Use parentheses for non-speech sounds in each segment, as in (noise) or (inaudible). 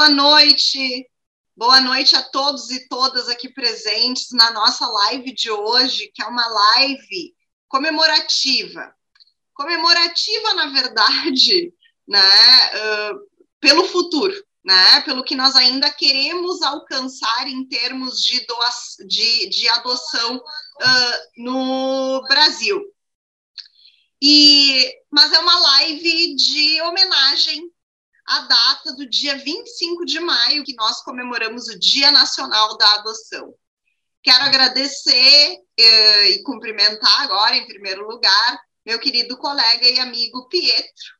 boa noite. Boa noite a todos e todas aqui presentes na nossa live de hoje, que é uma live comemorativa. Comemorativa, na verdade, (laughs) né, uh, pelo futuro, né, pelo que nós ainda queremos alcançar em termos de, de, de adoção uh, no Brasil. E, mas é uma live de homenagem à data do dia 25 de maio, que nós comemoramos o Dia Nacional da Adoção. Quero agradecer uh, e cumprimentar agora, em primeiro lugar, meu querido colega e amigo Pietro,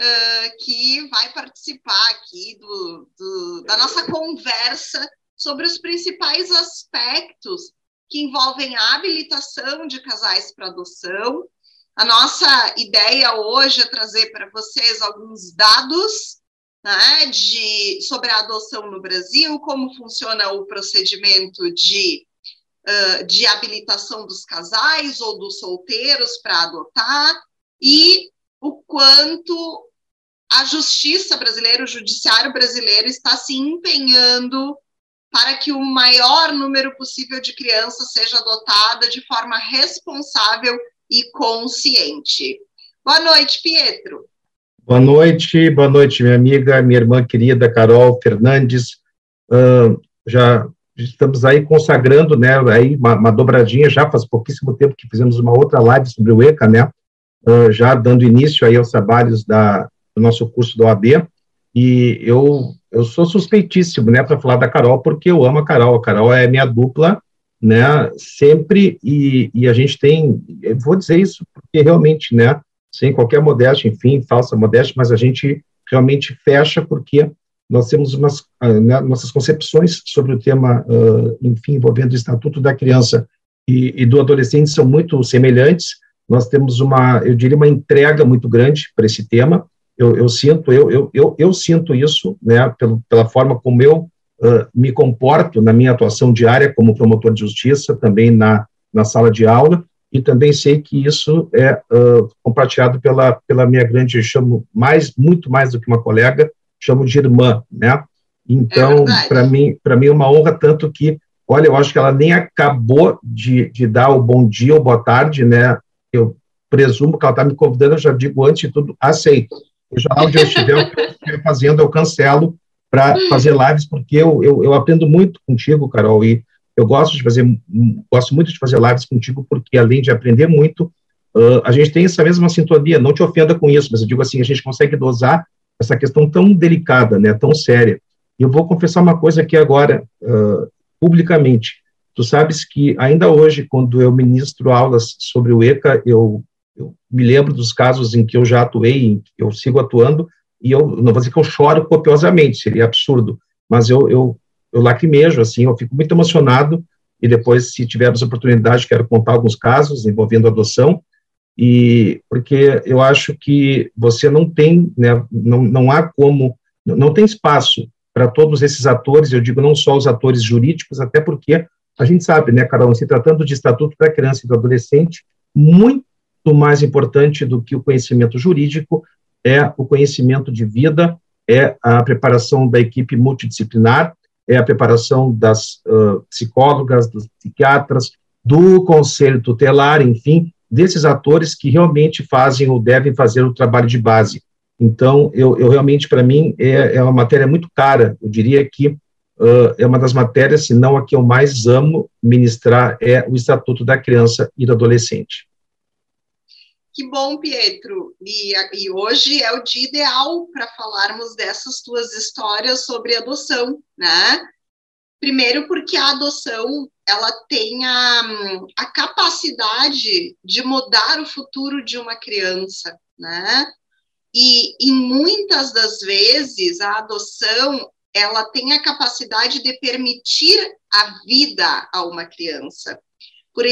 uh, que vai participar aqui do, do, da nossa conversa sobre os principais aspectos que envolvem a habilitação de casais para adoção. A nossa ideia hoje é trazer para vocês alguns dados né, de, sobre a adoção no Brasil, como funciona o procedimento de, uh, de habilitação dos casais ou dos solteiros para adotar, e o quanto a justiça brasileira, o judiciário brasileiro está se empenhando para que o maior número possível de crianças seja adotada de forma responsável e consciente. Boa noite, Pietro. Boa noite, boa noite, minha amiga, minha irmã querida Carol Fernandes. Uh, já estamos aí consagrando, né, aí uma, uma, dobradinha, já faz pouquíssimo tempo que fizemos uma outra live sobre o ECA, né, uh, já dando início aí aos trabalhos da, do nosso curso do OAB, e eu, eu sou suspeitíssimo, né, para falar da Carol, porque eu amo a Carol, a Carol é minha dupla, né, sempre, e, e a gente tem, vou dizer isso porque realmente, né, sem qualquer modéstia, enfim, falsa modéstia, mas a gente realmente fecha porque nós temos umas, uh, né, nossas concepções sobre o tema, uh, enfim, envolvendo o Estatuto da Criança e, e do Adolescente são muito semelhantes, nós temos uma, eu diria, uma entrega muito grande para esse tema, eu, eu sinto, eu, eu, eu, eu, sinto isso, né, pela forma como eu uh, me comporto na minha atuação diária como promotor de justiça, também na, na sala de aula, e também sei que isso é uh, compartilhado pela, pela minha grande, chamo mais, muito mais do que uma colega, chamo de irmã, né? Então, é para mim, para mim é uma honra tanto que, olha, eu acho que ela nem acabou de, de dar o bom dia ou boa tarde, né? Eu presumo que ela está me convidando, eu já digo antes de tudo, aceito. Seja lá onde eu estiver, o que eu estiver fazendo, eu cancelo para fazer lives, porque eu, eu, eu, aprendo muito contigo, Carol, e eu gosto de fazer, gosto muito de fazer lives contigo, porque além de aprender muito, uh, a gente tem essa mesma sintonia, não te ofenda com isso, mas eu digo assim, a gente consegue dosar essa questão tão delicada, né, tão séria. E eu vou confessar uma coisa aqui agora, uh, publicamente. Tu sabes que ainda hoje, quando eu ministro aulas sobre o ECA, eu eu me lembro dos casos em que eu já atuei, em que eu sigo atuando, e eu não vou dizer que eu choro copiosamente, seria absurdo, mas eu, eu, eu lacrimejo, assim, eu fico muito emocionado, e depois, se tivermos oportunidade, quero contar alguns casos envolvendo adoção, e porque eu acho que você não tem, né, não, não há como, não tem espaço para todos esses atores, eu digo não só os atores jurídicos, até porque a gente sabe, né, Carol, se tratando de Estatuto da Criança e do Adolescente, muito mais importante do que o conhecimento jurídico é o conhecimento de vida, é a preparação da equipe multidisciplinar, é a preparação das uh, psicólogas, dos psiquiatras, do conselho tutelar, enfim, desses atores que realmente fazem ou devem fazer o trabalho de base. Então, eu, eu realmente, para mim, é, é, uma matéria muito cara. Eu diria que uh, é uma das matérias, se não a que eu mais amo ministrar, é o Estatuto da Criança e do Adolescente. Que bom, Pietro. E, e hoje é o dia ideal para falarmos dessas tuas histórias sobre adoção, né? Primeiro, porque a adoção ela tem a, a capacidade de mudar o futuro de uma criança, né? E em muitas das vezes a adoção ela tem a capacidade de permitir a vida a uma criança, por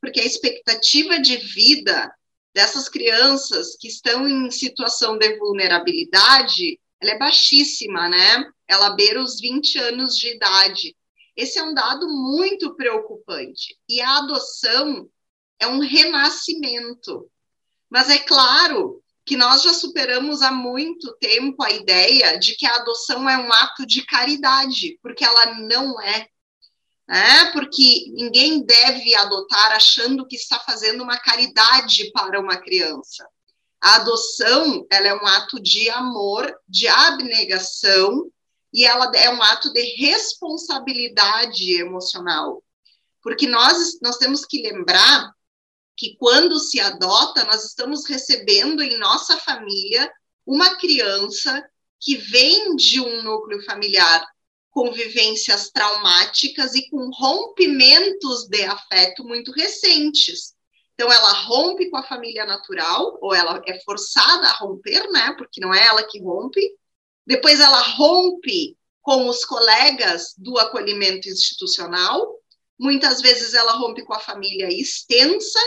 porque a expectativa de vida dessas crianças que estão em situação de vulnerabilidade, ela é baixíssima, né? Ela beira os 20 anos de idade. Esse é um dado muito preocupante. E a adoção é um renascimento. Mas é claro que nós já superamos há muito tempo a ideia de que a adoção é um ato de caridade, porque ela não é. Né? Porque ninguém deve adotar achando que está fazendo uma caridade para uma criança. A adoção ela é um ato de amor, de abnegação, e ela é um ato de responsabilidade emocional. Porque nós, nós temos que lembrar que quando se adota, nós estamos recebendo em nossa família uma criança que vem de um núcleo familiar com vivências traumáticas e com rompimentos de afeto muito recentes. Então, ela rompe com a família natural, ou ela é forçada a romper, né? Porque não é ela que rompe. Depois, ela rompe com os colegas do acolhimento institucional. Muitas vezes, ela rompe com a família extensa,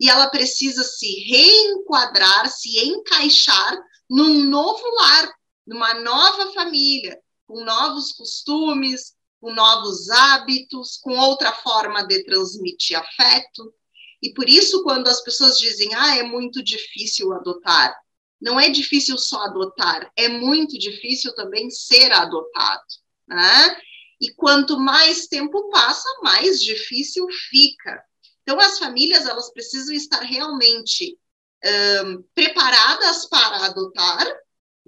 e ela precisa se reenquadrar, se encaixar num novo lar, numa nova família, com novos costumes, com novos hábitos, com outra forma de transmitir afeto. E por isso, quando as pessoas dizem, ah, é muito difícil adotar, não é difícil só adotar, é muito difícil também ser adotado. Né? E quanto mais tempo passa, mais difícil fica. Então, as famílias elas precisam estar realmente um, preparadas para adotar,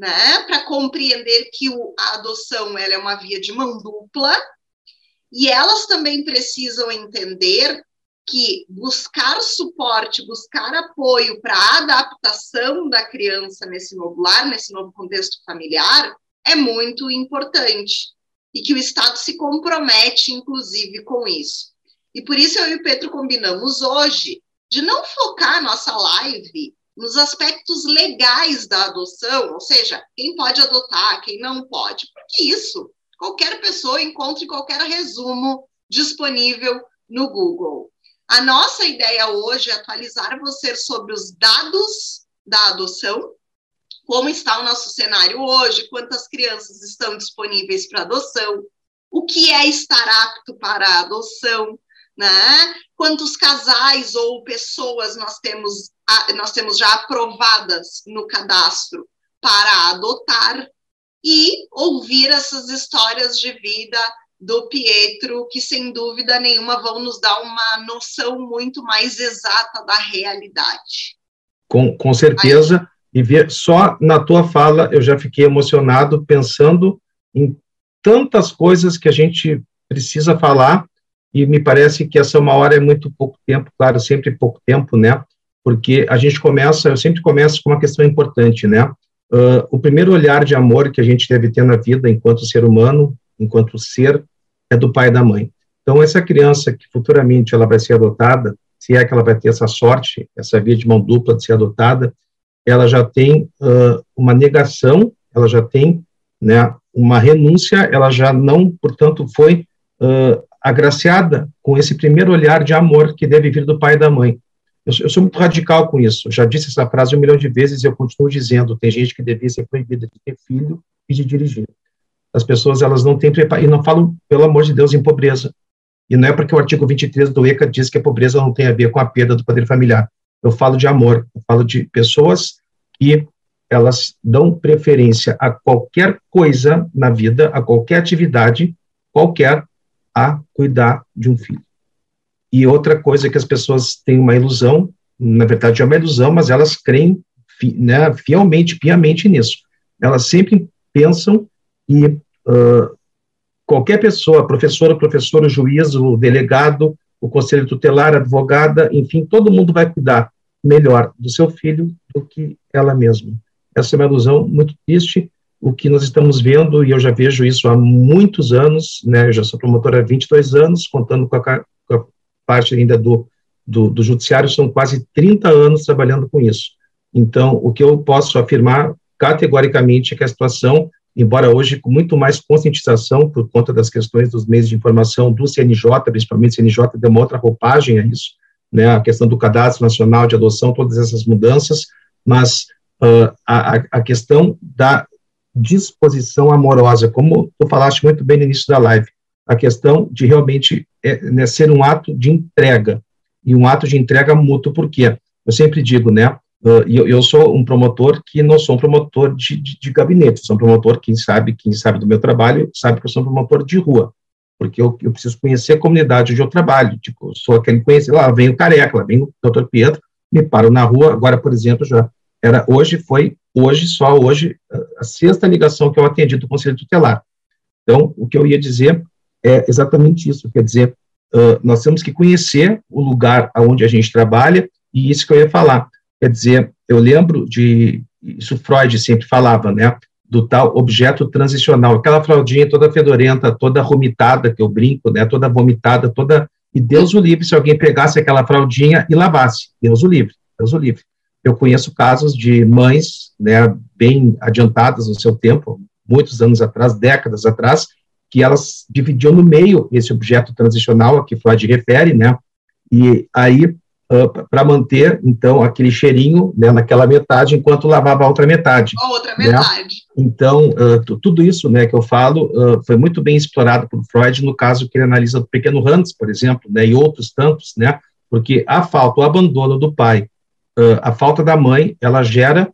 né, para compreender que o, a adoção ela é uma via de mão dupla, e elas também precisam entender que buscar suporte, buscar apoio para a adaptação da criança nesse novo lar, nesse novo contexto familiar, é muito importante. E que o Estado se compromete, inclusive, com isso. E por isso eu e o Pedro combinamos hoje de não focar nossa live nos aspectos legais da adoção, ou seja, quem pode adotar, quem não pode, porque isso qualquer pessoa encontra em qualquer resumo disponível no Google. A nossa ideia hoje é atualizar você sobre os dados da adoção, como está o nosso cenário hoje, quantas crianças estão disponíveis para adoção, o que é estar apto para a adoção, né? Quantos casais ou pessoas nós temos, nós temos já aprovadas no cadastro para adotar e ouvir essas histórias de vida do Pietro, que sem dúvida nenhuma vão nos dar uma noção muito mais exata da realidade. Com, com certeza, e só na tua fala eu já fiquei emocionado pensando em tantas coisas que a gente precisa falar e me parece que essa uma hora é muito pouco tempo, claro, sempre pouco tempo, né? Porque a gente começa, eu sempre começo com uma questão importante, né? Uh, o primeiro olhar de amor que a gente deve ter na vida enquanto ser humano, enquanto ser, é do pai e da mãe. Então, essa criança que futuramente ela vai ser adotada, se é que ela vai ter essa sorte, essa via de mão dupla de ser adotada, ela já tem uh, uma negação, ela já tem né, uma renúncia, ela já não, portanto, foi uh, agraciada com esse primeiro olhar de amor que deve vir do pai e da mãe. Eu, eu sou muito radical com isso. Eu já disse essa frase um milhão de vezes e eu continuo dizendo. Tem gente que devia ser proibida de ter filho e de dirigir. As pessoas elas não têm preparo e não falam, pelo amor de Deus, em pobreza. E não é porque o artigo 23 do ECA diz que a pobreza não tem a ver com a perda do poder familiar. Eu falo de amor. Eu falo de pessoas que elas dão preferência a qualquer coisa na vida, a qualquer atividade, qualquer, a cuidar de um filho. E outra coisa que as pessoas têm uma ilusão, na verdade é uma ilusão, mas elas creem né, fielmente, piamente nisso. Elas sempre pensam que uh, qualquer pessoa, professora, professor, juiz, o delegado, o conselho tutelar, advogada, enfim, todo mundo vai cuidar melhor do seu filho do que ela mesma. Essa é uma ilusão muito triste o que nós estamos vendo, e eu já vejo isso há muitos anos, né, eu já sou promotor há 22 anos, contando com a, com a parte ainda do, do, do, judiciário, são quase 30 anos trabalhando com isso. Então, o que eu posso afirmar categoricamente é que a situação, embora hoje com muito mais conscientização por conta das questões dos meios de informação do CNJ, principalmente o CNJ deu uma outra roupagem a isso, né, a questão do cadastro nacional de adoção, todas essas mudanças, mas uh, a, a questão da disposição amorosa, como tu falaste muito bem no início da live, a questão de realmente é, né, ser um ato de entrega, e um ato de entrega mútuo, porque eu sempre digo, né, e eu, eu, sou um promotor que não sou um promotor de, de, de, gabinete, sou um promotor, quem sabe, quem sabe do meu trabalho, sabe que eu sou um promotor de rua, porque eu, eu preciso conhecer a comunidade onde eu trabalho, tipo, sou aquele conhecer, lá vem o Careca, lá vem o doutor Pedro, me paro na rua, agora, por exemplo, já era, hoje foi, hoje, só hoje, a sexta ligação que eu atendi do Conselho Tutelar. Então, o que eu ia dizer é exatamente isso, quer dizer, uh, nós temos que conhecer o lugar onde a gente trabalha, e isso que eu ia falar, Quer dizer, eu lembro de, isso Freud sempre falava, né, do tal objeto transicional, aquela fraldinha toda fedorenta, toda vomitada, que eu brinco, né, toda vomitada, toda, e Deus o livre se alguém pegasse aquela fraldinha e lavasse, Deus o livre, Deus o livre. Eu conheço casos de mães, né, bem adiantadas no seu tempo, muitos anos atrás, décadas atrás, que elas dividiam no meio esse objeto transicional a que Freud refere, né, e aí uh, para manter, então, aquele cheirinho né, naquela metade, enquanto lavava a outra metade. A outra né? metade. Então, uh, tudo isso né, que eu falo uh, foi muito bem explorado por Freud no caso que ele analisa do pequeno Hans, por exemplo, né, e outros tantos, né, porque a falta, o abandono do pai, a falta da mãe, ela gera,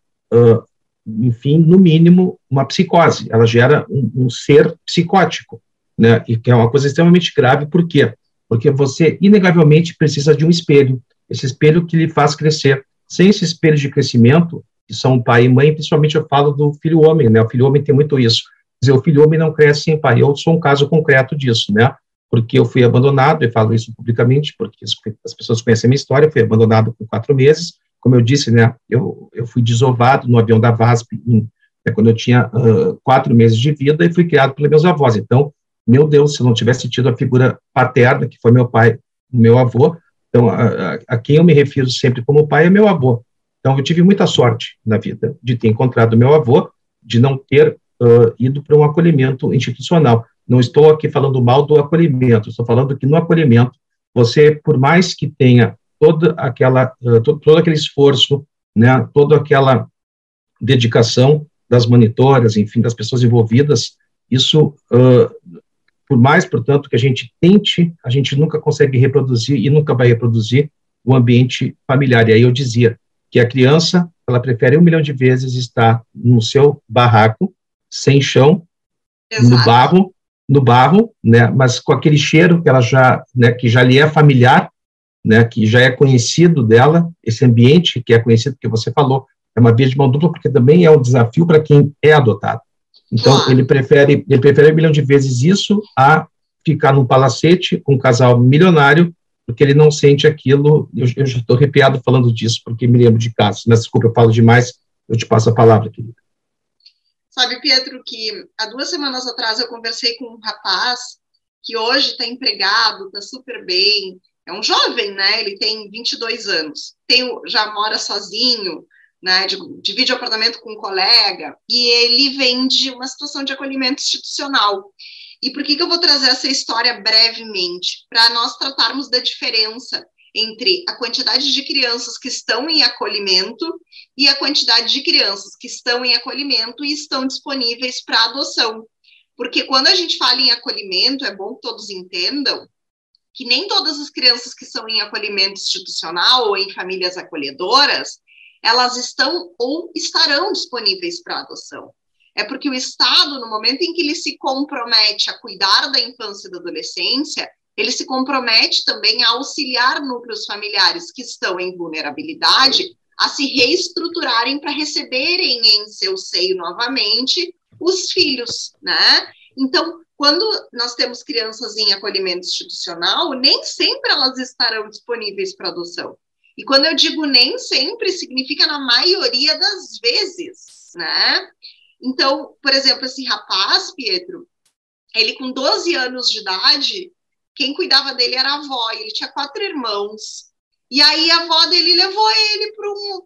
enfim, no mínimo, uma psicose, ela gera um, um ser psicótico, né, e que é uma coisa extremamente grave, por quê? Porque você, inegavelmente, precisa de um espelho, esse espelho que lhe faz crescer. Sem esse espelho de crescimento, que são pai e mãe, principalmente eu falo do filho homem, né? O filho homem tem muito isso. Quer dizer, o filho homem não cresce sem pai. Eu sou um caso concreto disso, né? Porque eu fui abandonado, e falo isso publicamente, porque as pessoas conhecem a minha história, fui abandonado por quatro meses. Como eu disse, né? Eu, eu fui desovado no avião da VASP em, é, quando eu tinha uh, quatro meses de vida e fui criado pelos meus avós. Então, meu Deus, se eu não tivesse tido a figura paterna, que foi meu pai, meu avô, então, a, a, quem eu me refiro sempre como pai é meu avô. Então, eu tive muita sorte na vida de ter encontrado meu avô, de não ter uh, ido para um acolhimento institucional. Não estou aqui falando mal do acolhimento, estou falando que no acolhimento, você, por mais que tenha toda aquela, todo, todo aquele esforço, né, toda aquela dedicação das monitoras, enfim, das pessoas envolvidas, isso uh, por mais, portanto, que a gente tente, a gente nunca consegue reproduzir e nunca vai reproduzir o ambiente familiar. E aí eu dizia que a criança, ela prefere um milhão de vezes estar no seu barraco, sem chão, Exato. no barro, no barro, né, mas com aquele cheiro que ela já, né, que já lhe é familiar, né, que já é conhecido dela, esse ambiente que é conhecido que você falou, é uma via de mão dupla porque também é um desafio para quem é adotado. Então, ele prefere, ele prefere um milhão de vezes isso a ficar num palacete com um casal milionário, porque ele não sente aquilo. Eu, eu já estou arrepiado falando disso, porque me lembro de casos. Mas, desculpa, eu falo demais, eu te passo a palavra, querida. Sabe, Pedro, que há duas semanas atrás eu conversei com um rapaz que hoje está empregado, está super bem, é um jovem, né? Ele tem 22 anos, tem, já mora sozinho, né, divide apartamento com um colega, e ele vem de uma situação de acolhimento institucional. E por que, que eu vou trazer essa história brevemente? Para nós tratarmos da diferença entre a quantidade de crianças que estão em acolhimento e a quantidade de crianças que estão em acolhimento e estão disponíveis para adoção. Porque quando a gente fala em acolhimento, é bom que todos entendam que nem todas as crianças que são em acolhimento institucional ou em famílias acolhedoras, elas estão ou estarão disponíveis para adoção. É porque o Estado, no momento em que ele se compromete a cuidar da infância e da adolescência, ele se compromete também a auxiliar núcleos familiares que estão em vulnerabilidade a se reestruturarem para receberem em seu seio novamente os filhos, né? Então, quando nós temos crianças em acolhimento institucional, nem sempre elas estarão disponíveis para adoção. E quando eu digo nem sempre, significa na maioria das vezes, né? Então, por exemplo, esse rapaz, Pedro, ele com 12 anos de idade, quem cuidava dele era a avó, ele tinha quatro irmãos. E aí a avó dele levou ele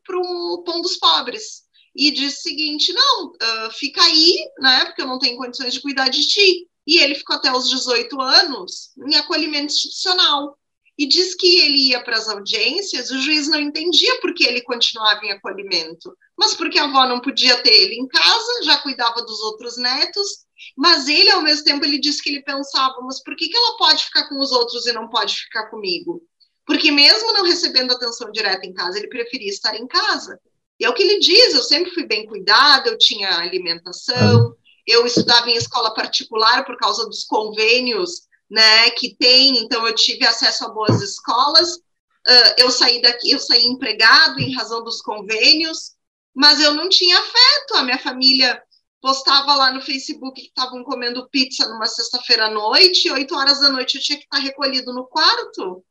para um pão dos pobres e disse o seguinte: não, uh, fica aí, né? Porque eu não tenho condições de cuidar de ti. E ele ficou até os 18 anos em acolhimento institucional e diz que ele ia para as audiências, o juiz não entendia por que ele continuava em acolhimento, mas porque a avó não podia ter ele em casa, já cuidava dos outros netos, mas ele, ao mesmo tempo, ele disse que ele pensava, mas por que, que ela pode ficar com os outros e não pode ficar comigo? Porque mesmo não recebendo atenção direta em casa, ele preferia estar em casa. E é o que ele diz, eu sempre fui bem cuidada, eu tinha alimentação. Eu estudava em escola particular por causa dos convênios né, que tem, então eu tive acesso a boas escolas, uh, eu saí daqui, eu saí empregado em razão dos convênios, mas eu não tinha afeto, a minha família postava lá no Facebook que estavam comendo pizza numa sexta-feira à noite, oito horas da noite eu tinha que estar recolhido no quarto,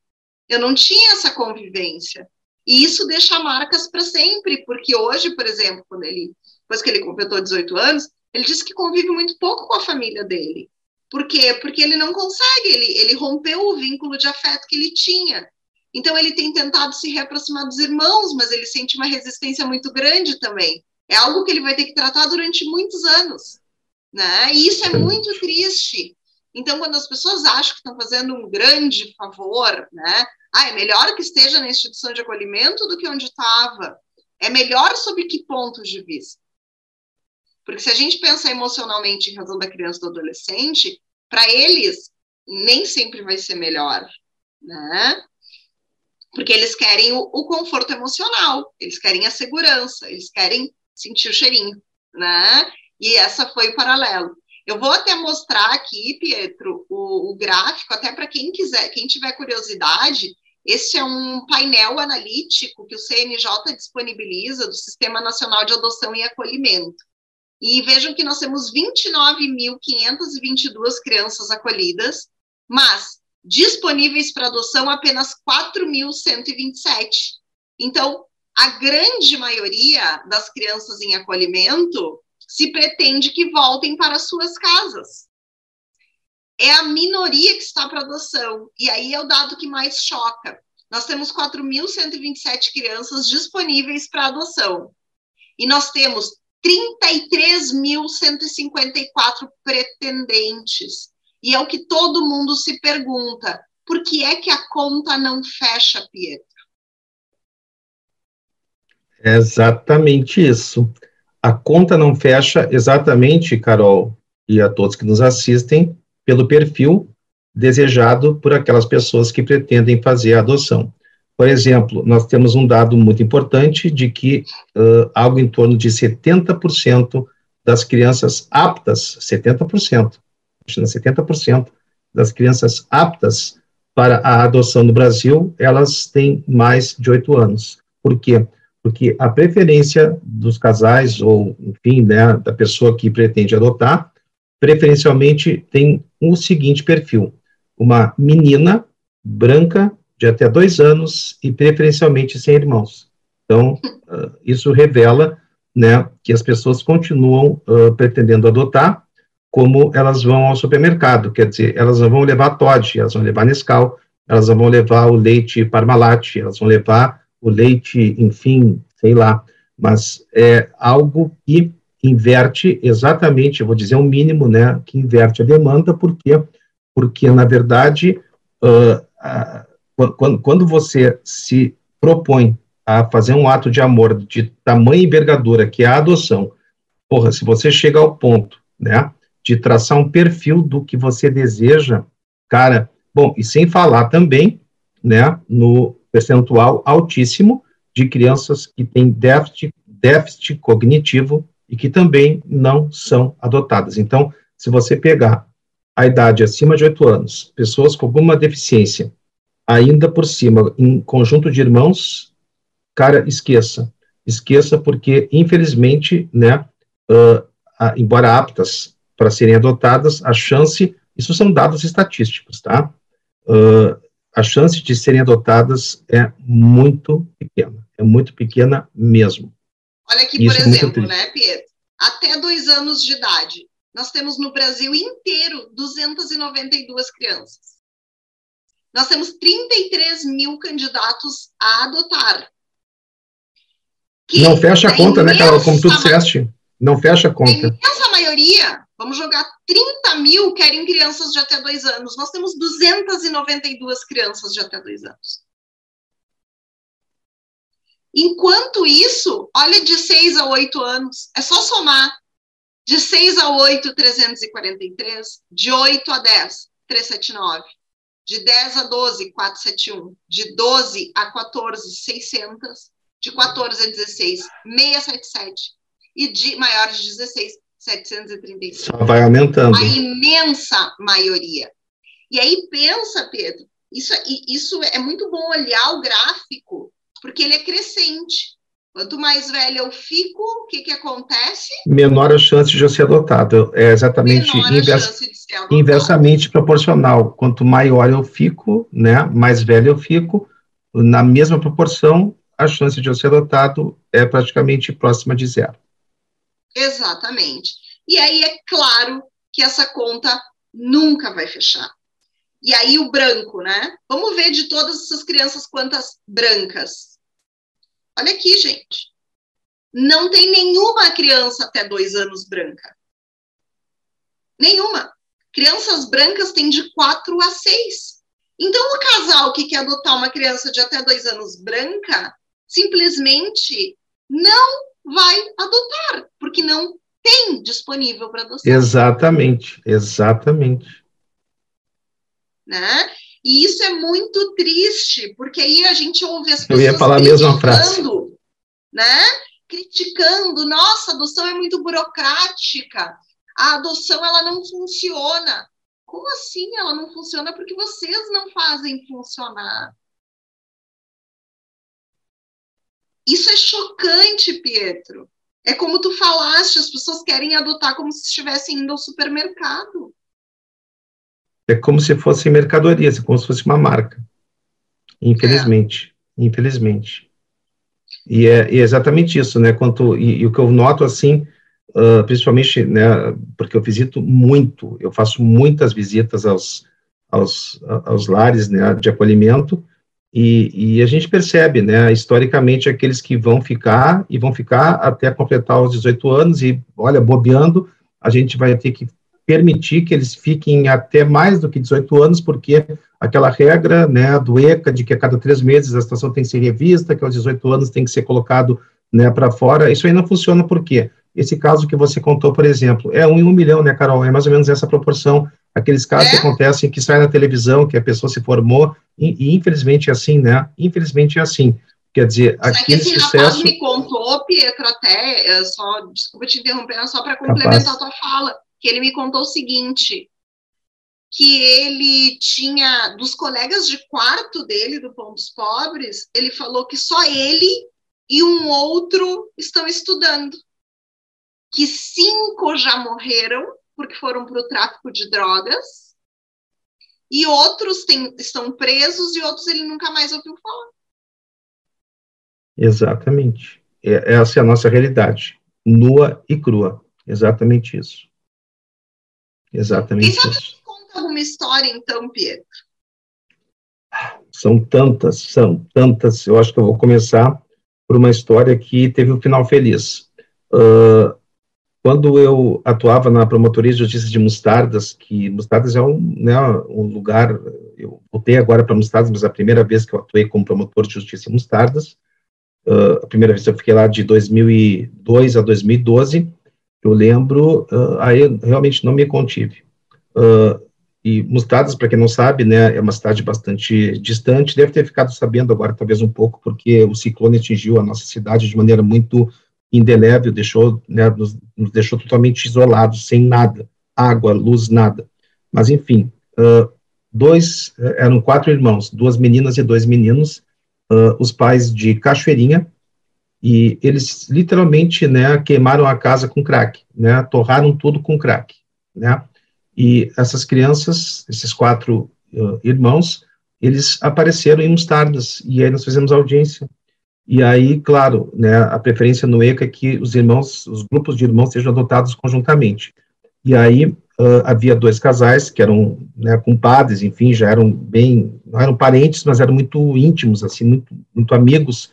eu não tinha essa convivência, e isso deixa marcas para sempre, porque hoje, por exemplo, quando ele, depois que ele completou 18 anos, ele disse que convive muito pouco com a família dele, por quê? Porque ele não consegue, ele, ele rompeu o vínculo de afeto que ele tinha. Então, ele tem tentado se reaproximar dos irmãos, mas ele sente uma resistência muito grande também. É algo que ele vai ter que tratar durante muitos anos. Né? E isso é muito triste. Então, quando as pessoas acham que estão fazendo um grande favor, né? Ah, é melhor que esteja na instituição de acolhimento do que onde estava. É melhor sob que pontos de vista? Porque se a gente pensa emocionalmente em razão da criança e do adolescente, para eles nem sempre vai ser melhor, né? Porque eles querem o, o, conforto emocional, eles querem a segurança, eles querem sentir o cheirinho, né? E essa foi o paralelo. Eu vou até mostrar aqui, Pietro, o, o gráfico, até para quem quiser, quem tiver curiosidade, esse é um painel analítico que o CNJ disponibiliza do Sistema Nacional de Adoção e Acolhimento. E vejam que nós temos 29.522 crianças acolhidas, mas disponíveis para adoção apenas 4.127. Então, a grande maioria das crianças em acolhimento se pretende que voltem para suas casas. É a minoria que está para adoção, e aí é o dado que mais choca. Nós temos 4.127 crianças disponíveis para adoção. E nós temos 33.154 pretendentes. E é o que todo mundo se pergunta: por que é que a conta não fecha, Pietro? É exatamente isso. A conta não fecha exatamente, Carol, e a todos que nos assistem, pelo perfil desejado por aquelas pessoas que pretendem fazer a adoção. Por exemplo, nós temos um dado muito importante de que uh, algo em torno de 70% das crianças aptas, 70%, 70% das crianças aptas para a adoção no Brasil, elas têm mais de 8 anos. Por quê? Porque a preferência dos casais, ou, enfim, né, da pessoa que pretende adotar, preferencialmente tem o seguinte perfil: uma menina branca, de até dois anos e preferencialmente sem irmãos. Então, uh, isso revela né, que as pessoas continuam uh, pretendendo adotar, como elas vão ao supermercado, quer dizer, elas não vão levar Todd, elas vão levar Nescau, elas vão levar o leite Parmalat, elas vão levar o leite, enfim, sei lá, mas é algo que inverte exatamente, eu vou dizer o um mínimo, né, que inverte a demanda, por quê? Porque, na verdade, uh, quando, quando você se propõe a fazer um ato de amor de tamanha envergadura, que é a adoção, porra, se você chega ao ponto, né, de traçar um perfil do que você deseja, cara, bom, e sem falar também, né, no percentual altíssimo de crianças que têm déficit, déficit cognitivo e que também não são adotadas. Então, se você pegar a idade acima de 8 anos, pessoas com alguma deficiência, ainda por cima, em conjunto de irmãos, cara, esqueça. Esqueça, porque, infelizmente, né, uh, embora aptas para serem adotadas, a chance, isso são dados estatísticos, tá? Uh, a chance de serem adotadas é muito pequena, é muito pequena mesmo. Olha aqui, por é exemplo, né, Pietro? Até dois anos de idade, nós temos no Brasil inteiro 292 crianças. Nós temos 33 mil candidatos a adotar. não fecha a conta, né, Carol? Como tu disseste. Não fecha a conta. A imensa maioria, vamos jogar 30 mil querem crianças de até dois anos. Nós temos 292 crianças de até dois anos. Enquanto isso, olha de 6 a 8 anos, é só somar. De 6 a 8, 343. De 8 a 10, 379 de 10 a 12, 471, de 12 a 14, 600, de 14 a 16, 677. E de maiores de 16, 735. Só vai aumentando. A imensa maioria. E aí pensa, Pedro, isso, isso é muito bom olhar o gráfico, porque ele é crescente. Quanto mais velho eu fico, o que, que acontece? Menor a chance de eu ser adotado. É exatamente invers, inversamente proporcional. Quanto maior eu fico, né, mais velho eu fico, na mesma proporção, a chance de eu ser adotado é praticamente próxima de zero. Exatamente. E aí é claro que essa conta nunca vai fechar. E aí o branco, né? Vamos ver de todas essas crianças quantas brancas. Olha aqui, gente. Não tem nenhuma criança até dois anos branca. Nenhuma. Crianças brancas têm de quatro a seis. Então, o casal que quer adotar uma criança de até dois anos branca simplesmente não vai adotar, porque não tem disponível para adoção. Exatamente, exatamente. Né? E isso é muito triste, porque aí a gente ouve as pessoas Eu ia falar a mesma frase. né? Criticando, nossa, a adoção é muito burocrática. A adoção ela não funciona. Como assim ela não funciona? Porque vocês não fazem funcionar. Isso é chocante, Pietro. É como tu falaste, as pessoas querem adotar como se estivessem indo ao supermercado. É como se fosse mercadoria, como se fosse uma marca. Infelizmente. É. Infelizmente. E é, e é, exatamente isso, né? Quanto, e, e, o que eu noto, assim, uh, principalmente, né, porque eu visito muito, eu faço muitas visitas aos, aos, aos lares né, de acolhimento, e, e, a gente percebe, né, historicamente, aqueles que vão ficar e vão ficar até completar os 18 anos e, olha, bobeando, a gente vai ter que permitir que eles fiquem até mais do que 18 anos, porque aquela regra, né, do ECA, de que a cada três meses a situação tem que ser revista, que aos 18 anos tem que ser colocado, né, para fora, isso aí não funciona por quê? Esse caso que você contou, por exemplo, é um em um milhão, né, Carol? É mais ou menos essa proporção aqueles casos é. que acontecem, que saem na televisão, que a pessoa se formou, e, e infelizmente é assim, né? Infelizmente é assim. Quer dizer, Sabe aquele esse sucesso... rapaz me contou, Pietro, até, só, desculpa te interromper, só para complementar a tua fala, que ele me contou o seguinte, que ele tinha, dos colegas de quarto dele, do Pontos Pobres, ele falou que só ele e um outro estão estudando. Que cinco já morreram porque foram para o tráfico de drogas, e outros tem, estão presos e outros ele nunca mais ouviu falar. Exatamente. É, essa é a nossa realidade, nua e crua. Exatamente isso. Exatamente Quem sabe isso. conta alguma história, então, Pietro? São tantas, são tantas. Eu acho que eu vou começar por uma história que teve um final feliz. Uh, quando eu atuava na Promotoria de Justiça de Mostardas, que Mostardas é um, né, um lugar, eu voltei agora para Mostardas, mas a primeira vez que eu atuei como promotor de Justiça em Mostardas, uh, a primeira vez eu fiquei lá de 2002 a 2012, eu lembro, uh, aí realmente não me contive. Uh, e Mostardas, para quem não sabe, né, é uma cidade bastante distante, deve ter ficado sabendo agora talvez um pouco, porque o ciclone atingiu a nossa cidade de maneira muito indelével, deixou, né, nos, nos, deixou totalmente isolados, sem nada, água, luz, nada. Mas, enfim, uh, dois, eram quatro irmãos, duas meninas e dois meninos, uh, os pais de Cachoeirinha, e eles literalmente, né, queimaram a casa com crack, né, torraram tudo com crack, né, e essas crianças, esses quatro uh, irmãos, eles apareceram em Mostardas, e aí nós fizemos audiência, e aí, claro, né, a preferência no ECA é que os irmãos, os grupos de irmãos sejam adotados conjuntamente. E aí uh, havia dois casais que eram né, compadres, enfim, já eram bem, não eram parentes, mas eram muito íntimos, assim, muito, muito amigos.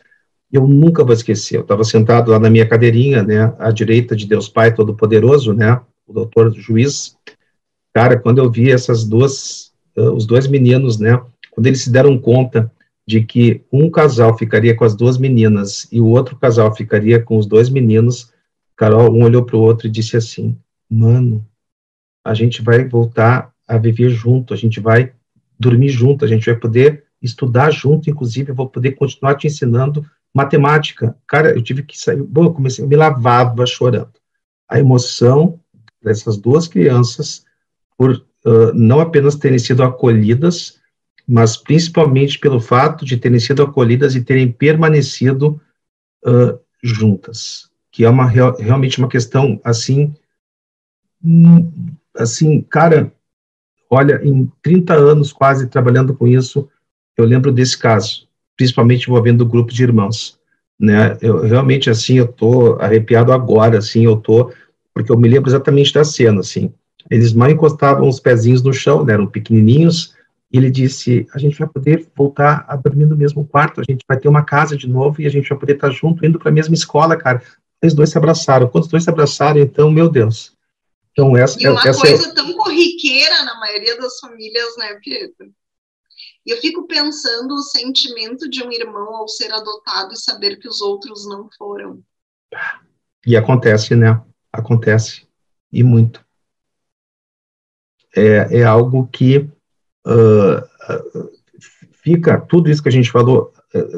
Eu nunca vou esquecer. Eu estava sentado lá na minha cadeirinha, né, à direita de Deus Pai Todo-Poderoso, né, o doutor juiz. Cara, quando eu vi essas duas, uh, os dois meninos, né, quando eles se deram conta de que um casal ficaria com as duas meninas e o outro casal ficaria com os dois meninos, Carol, um olhou para o outro e disse assim: Mano, a gente vai voltar a viver junto, a gente vai dormir junto, a gente vai poder estudar junto, inclusive eu vou poder continuar te ensinando matemática, cara, eu tive que sair, bom, eu comecei, eu me lavava chorando. A emoção dessas duas crianças por uh, não apenas terem sido acolhidas, mas principalmente pelo fato de terem sido acolhidas e terem permanecido uh, juntas, que é uma realmente uma questão assim, assim, cara, olha, em 30 anos quase trabalhando com isso, eu lembro desse caso, principalmente envolvendo o grupo de irmãos, né? Eu realmente assim, eu tô arrepiado agora, assim, eu tô porque eu me lembro exatamente da cena, assim. Eles mal encostavam os pezinhos no chão, né, eram pequenininhos, e ele disse: a gente vai poder voltar a dormir no mesmo quarto, a gente vai ter uma casa de novo e a gente vai poder estar junto, indo para a mesma escola, cara. Eles dois se abraçaram. Quando os dois se abraçaram, então, meu Deus. Então, essa, e uma essa é coisa é... tão corriqueira na maioria das famílias, né, Pietro? E eu fico pensando o sentimento de um irmão ao ser adotado e saber que os outros não foram. E acontece, né? Acontece. E muito. É, é algo que uh, fica, tudo isso que a gente falou,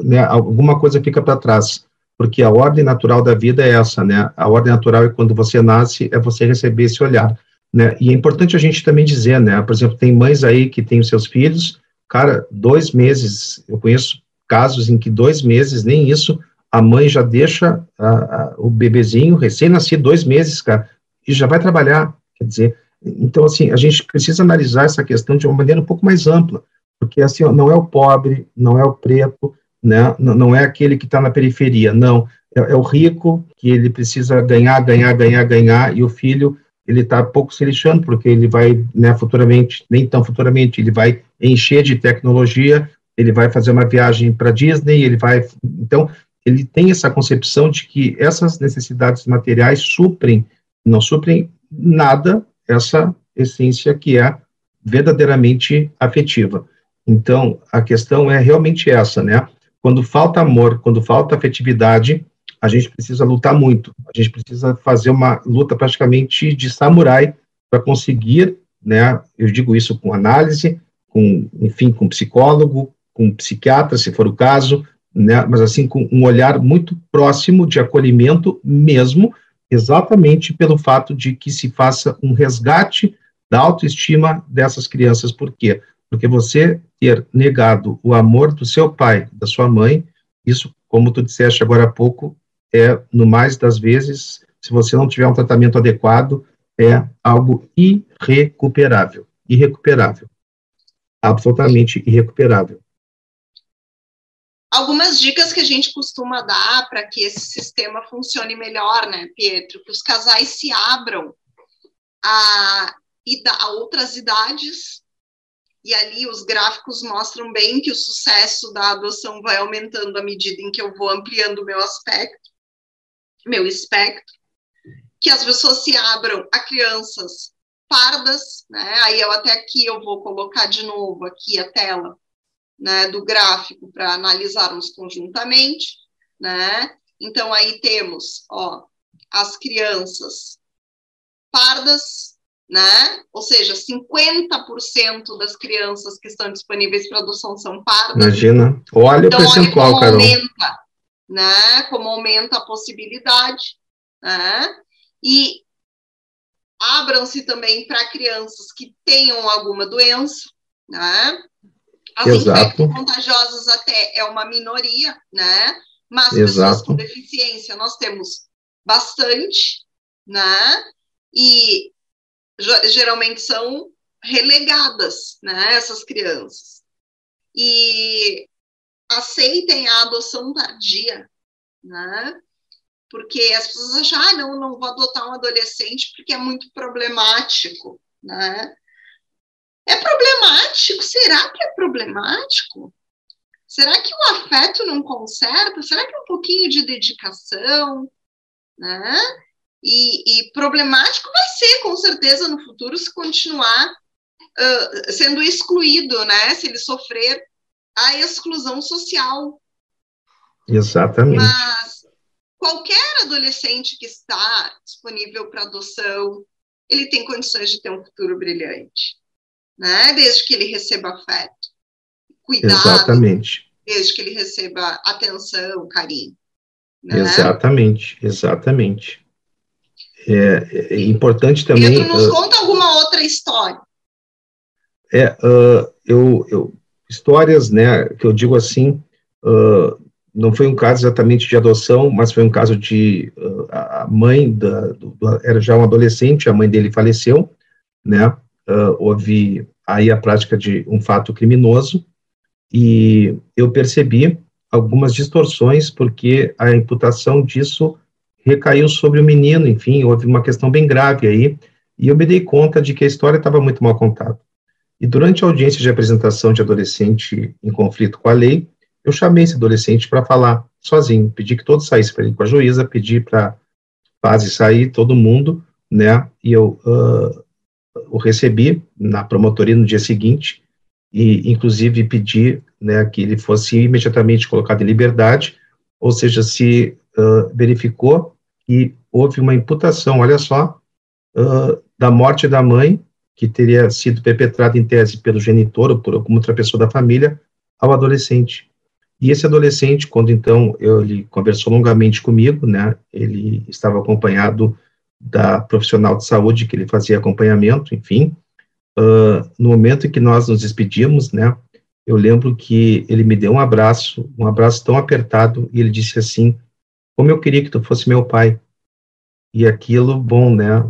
né, alguma coisa fica para trás, porque a ordem natural da vida é essa, né? A ordem natural é quando você nasce, é você receber esse olhar, né? E é importante a gente também dizer, né? Por exemplo, tem mães aí que têm os seus filhos, cara, dois meses, eu conheço casos em que dois meses, nem isso, a mãe já deixa a, a, o bebezinho recém-nascido, dois meses, cara, e já vai trabalhar, quer dizer, então, assim, a gente precisa analisar essa questão de uma maneira um pouco mais ampla, porque, assim, não é o pobre, não é o preto, né, não é aquele que está na periferia, não, é, é, o rico que ele precisa ganhar, ganhar, ganhar, ganhar, e o filho, ele está pouco se lixando, porque ele vai, né, futuramente, nem tão futuramente, ele vai encher de tecnologia, ele vai fazer uma viagem para Disney, ele vai, então, ele tem essa concepção de que essas necessidades materiais suprem, não suprem nada essa essência que é verdadeiramente afetiva. Então, a questão é realmente essa, né? Quando falta amor, quando falta afetividade, a gente precisa lutar muito. A gente precisa fazer uma luta praticamente de samurai para conseguir, né? Eu digo isso com análise, com, enfim, com psicólogo, com psiquiatra, se for o caso, né? Mas assim com um olhar muito próximo de acolhimento mesmo, exatamente pelo fato de que se faça um resgate da autoestima dessas crianças. Por quê? Porque você ter negado o amor do seu pai, da sua mãe, isso, como tu disseste agora há pouco, é, no mais das vezes, se você não tiver um tratamento adequado, é algo irrecuperável. Irrecuperável. Absolutamente irrecuperável algumas dicas que a gente costuma dar para que esse sistema funcione melhor, né, Pietro? Que os casais se abram a, a outras idades, e ali os gráficos mostram bem que o sucesso da adoção vai aumentando à medida em que eu vou ampliando o meu aspecto, meu espectro, que as pessoas se abram a crianças pardas, né? Aí eu até aqui eu vou colocar de novo aqui a tela né, do gráfico para analisarmos conjuntamente, né? Então aí temos, ó, as crianças pardas, né? Ou seja, 50% das crianças que estão disponíveis para adoção são pardas. Imagina. Olha então, o percentual, olha como aumenta, né? Como aumenta a possibilidade, né? E abram-se também para crianças que tenham alguma doença, né? As Exato. contagiosas até é uma minoria, né? Mas Exato. pessoas com deficiência nós temos bastante, né? E geralmente são relegadas, né? Essas crianças. E aceitem a adoção tardia, né? Porque as pessoas acham, ah, não, não vou adotar um adolescente porque é muito problemático, né? É problemático? Será que é problemático? Será que o afeto não conserta? Será que é um pouquinho de dedicação? Né? E, e problemático vai ser, com certeza, no futuro, se continuar uh, sendo excluído, né? Se ele sofrer a exclusão social. Exatamente. Mas qualquer adolescente que está disponível para adoção, ele tem condições de ter um futuro brilhante né? Desde que ele receba afeto, cuidado, Exatamente. desde que ele receba atenção, carinho. Né? Exatamente, exatamente. É, é, importante também. Pedro, nos uh, conta alguma outra história. É, uh, eu, eu, histórias, né, que eu digo assim, uh, não foi um caso exatamente de adoção, mas foi um caso de uh, a mãe da, do, era já um adolescente, a mãe dele faleceu, né? Uh, houve aí a prática de um fato criminoso e eu percebi algumas distorções porque a imputação disso recaiu sobre o menino, enfim, houve uma questão bem grave aí e eu me dei conta de que a história estava muito mal contada. E durante a audiência de apresentação de adolescente em conflito com a lei, eu chamei esse adolescente para falar sozinho, pedi que todos saíssem para ir com a juíza, pedi para quase sair todo mundo, né? E eu uh, o recebi na promotoria no dia seguinte e, inclusive, pedi, né, que ele fosse imediatamente colocado em liberdade, ou seja, se uh, verificou que houve uma imputação, olha só, uh, da morte da mãe, que teria sido perpetrada em tese pelo genitor ou por alguma outra pessoa da família, ao adolescente. E esse adolescente, quando então ele conversou longamente comigo, né, ele estava acompanhado da profissional de saúde que ele fazia acompanhamento, enfim, uh, no momento em que nós nos despedimos, né, eu lembro que ele me deu um abraço, um abraço tão apertado, e ele disse assim, como eu queria que tu fosse meu pai. E aquilo, bom, né,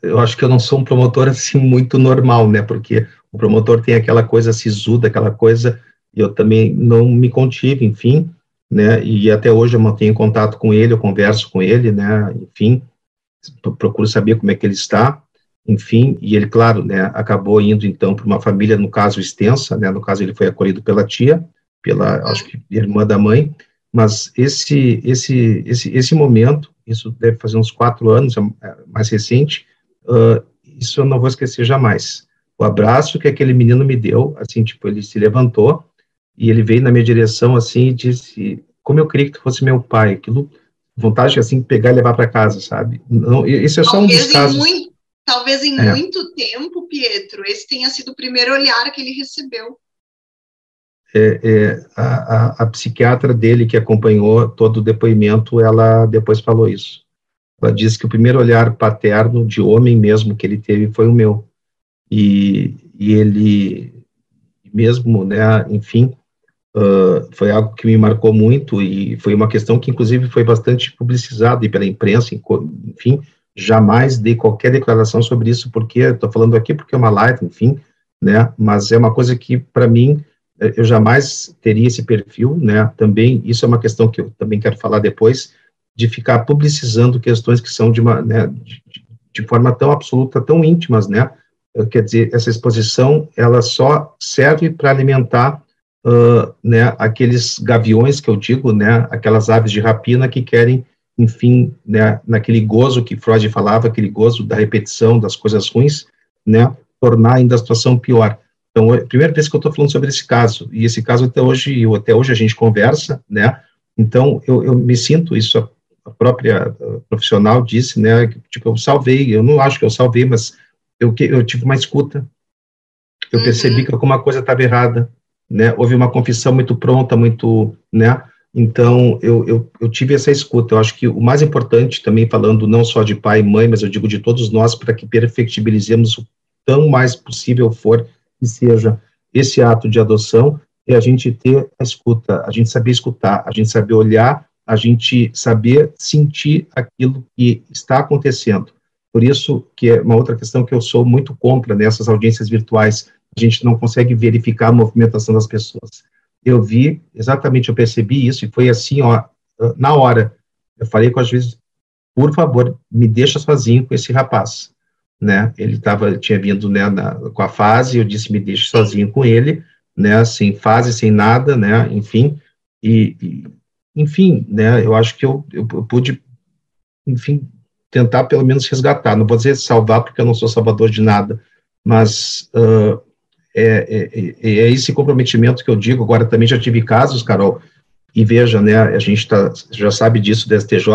eu acho que eu não sou um promotor assim muito normal, né, porque o promotor tem aquela coisa sisuda, aquela coisa eu também não me contive, enfim, né, e até hoje eu mantenho contato com ele, eu converso com ele, né, enfim, procuro saber como é que ele está, enfim, e ele, claro, né, acabou indo, então, para uma família, no caso, extensa, né, no caso ele foi acolhido pela tia, pela, acho que, irmã da mãe, mas esse, esse, esse, esse momento, isso deve fazer uns quatro anos, é, é mais recente, uh, isso eu não vou esquecer jamais. O abraço que aquele menino me deu, assim, tipo, ele se levantou, e ele veio na minha direção assim e disse: Como eu queria que tu fosse meu pai, aquilo, vontade assim, pegar e levar para casa, sabe? Não, isso é só talvez um dos casos. Muito, talvez em é. muito tempo, Pietro, esse tenha sido o primeiro olhar que ele recebeu. É, é, a, a, psiquiatra dele que acompanhou todo o depoimento, ela depois falou isso. Ela disse que o primeiro olhar paterno de homem mesmo que ele teve foi o meu. E, e ele, mesmo, né, enfim, Uh, foi algo que me marcou muito e foi uma questão que, inclusive, foi bastante publicizada pela imprensa, enfim, jamais dei qualquer declaração sobre isso, porque estou falando aqui porque é uma live, enfim, né, mas é uma coisa que, para mim, eu jamais teria esse perfil, né, também, isso é uma questão que eu também quero falar depois, de ficar publicizando questões que são de uma, né, de, de forma tão absoluta, tão íntimas, né, quer dizer, essa exposição, ela só serve para alimentar uh, né, aqueles gaviões que eu digo, né, aquelas aves de rapina que querem, enfim, né, naquele gozo que Freud falava, aquele gozo da repetição das coisas ruins, né, tornar ainda a situação pior. Então, é a primeira vez que eu estou falando sobre esse caso, e esse caso até hoje, eu, até hoje a gente conversa, né, então eu, eu me sinto, isso a, a própria a profissional disse, né, que, tipo, eu salvei, eu não acho que eu salvei, mas eu, eu tive uma escuta, eu uhum. percebi que alguma coisa estava errada, né? Houve uma confissão muito pronta, muito, né? Então, eu, eu, eu, tive essa escuta. Eu acho que o mais importante, também falando não só de pai e mãe, mas eu digo de todos nós, para que perfectibilizemos o tão mais possível for que seja esse ato de adoção, é a gente ter a escuta, a gente saber escutar, a gente saber olhar, a gente saber sentir aquilo que está acontecendo. Por isso que é uma outra questão que eu sou muito contra nessas audiências virtuais, a gente não consegue verificar a movimentação das pessoas. Eu vi, exatamente, eu percebi isso, e foi assim, ó, na hora. Eu falei com as vezes, por favor, me deixa sozinho com esse rapaz, né? Ele tava, tinha vindo, né, na, com a fase, eu disse, me deixa sozinho com ele, né, sem fase, sem nada, né, enfim, e, e enfim, né, eu acho que eu, eu, eu pude, enfim, tentar pelo menos resgatar, não vou dizer salvar, porque eu não sou salvador de nada, mas uh, é, é, é, esse comprometimento que eu digo. Agora, também já tive casos, Carol, e veja, né, a gente tá, já sabe disso do STJ,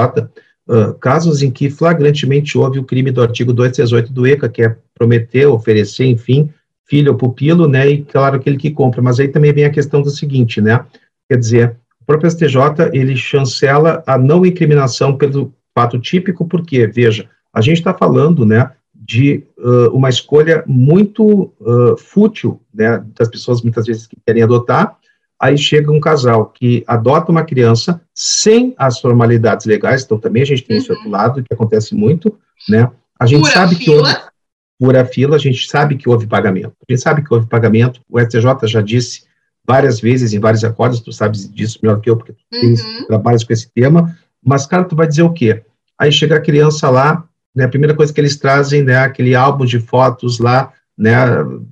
casos em que flagrantemente houve o crime do artigo 238 do ECA, que é prometer, oferecer, enfim, filho ou pupilo, né, e claro, aquele que compra. Mas aí também vem a questão do seguinte, né, Quer dizer, o próprio STJ, ele chancela a não incriminação pelo fato típico, porque, veja, a gente está falando, né, de uh, uma escolha muito uh, fútil, né, das pessoas muitas vezes que querem adotar, aí chega um casal que adota uma criança sem as formalidades legais, então também a gente tem uhum. esse outro lado, que acontece muito, né, a gente Pura sabe fila. que houve, pura fila, a gente sabe que houve pagamento, a gente sabe que houve pagamento, o STJ já disse várias vezes em vários acordos, tu sabes disso melhor que eu, porque tu uhum. trabalhas com esse tema, mas, cara, tu vai dizer o quê? Aí chega a criança lá, né, a primeira coisa que eles trazem, né, aquele álbum de fotos lá, né,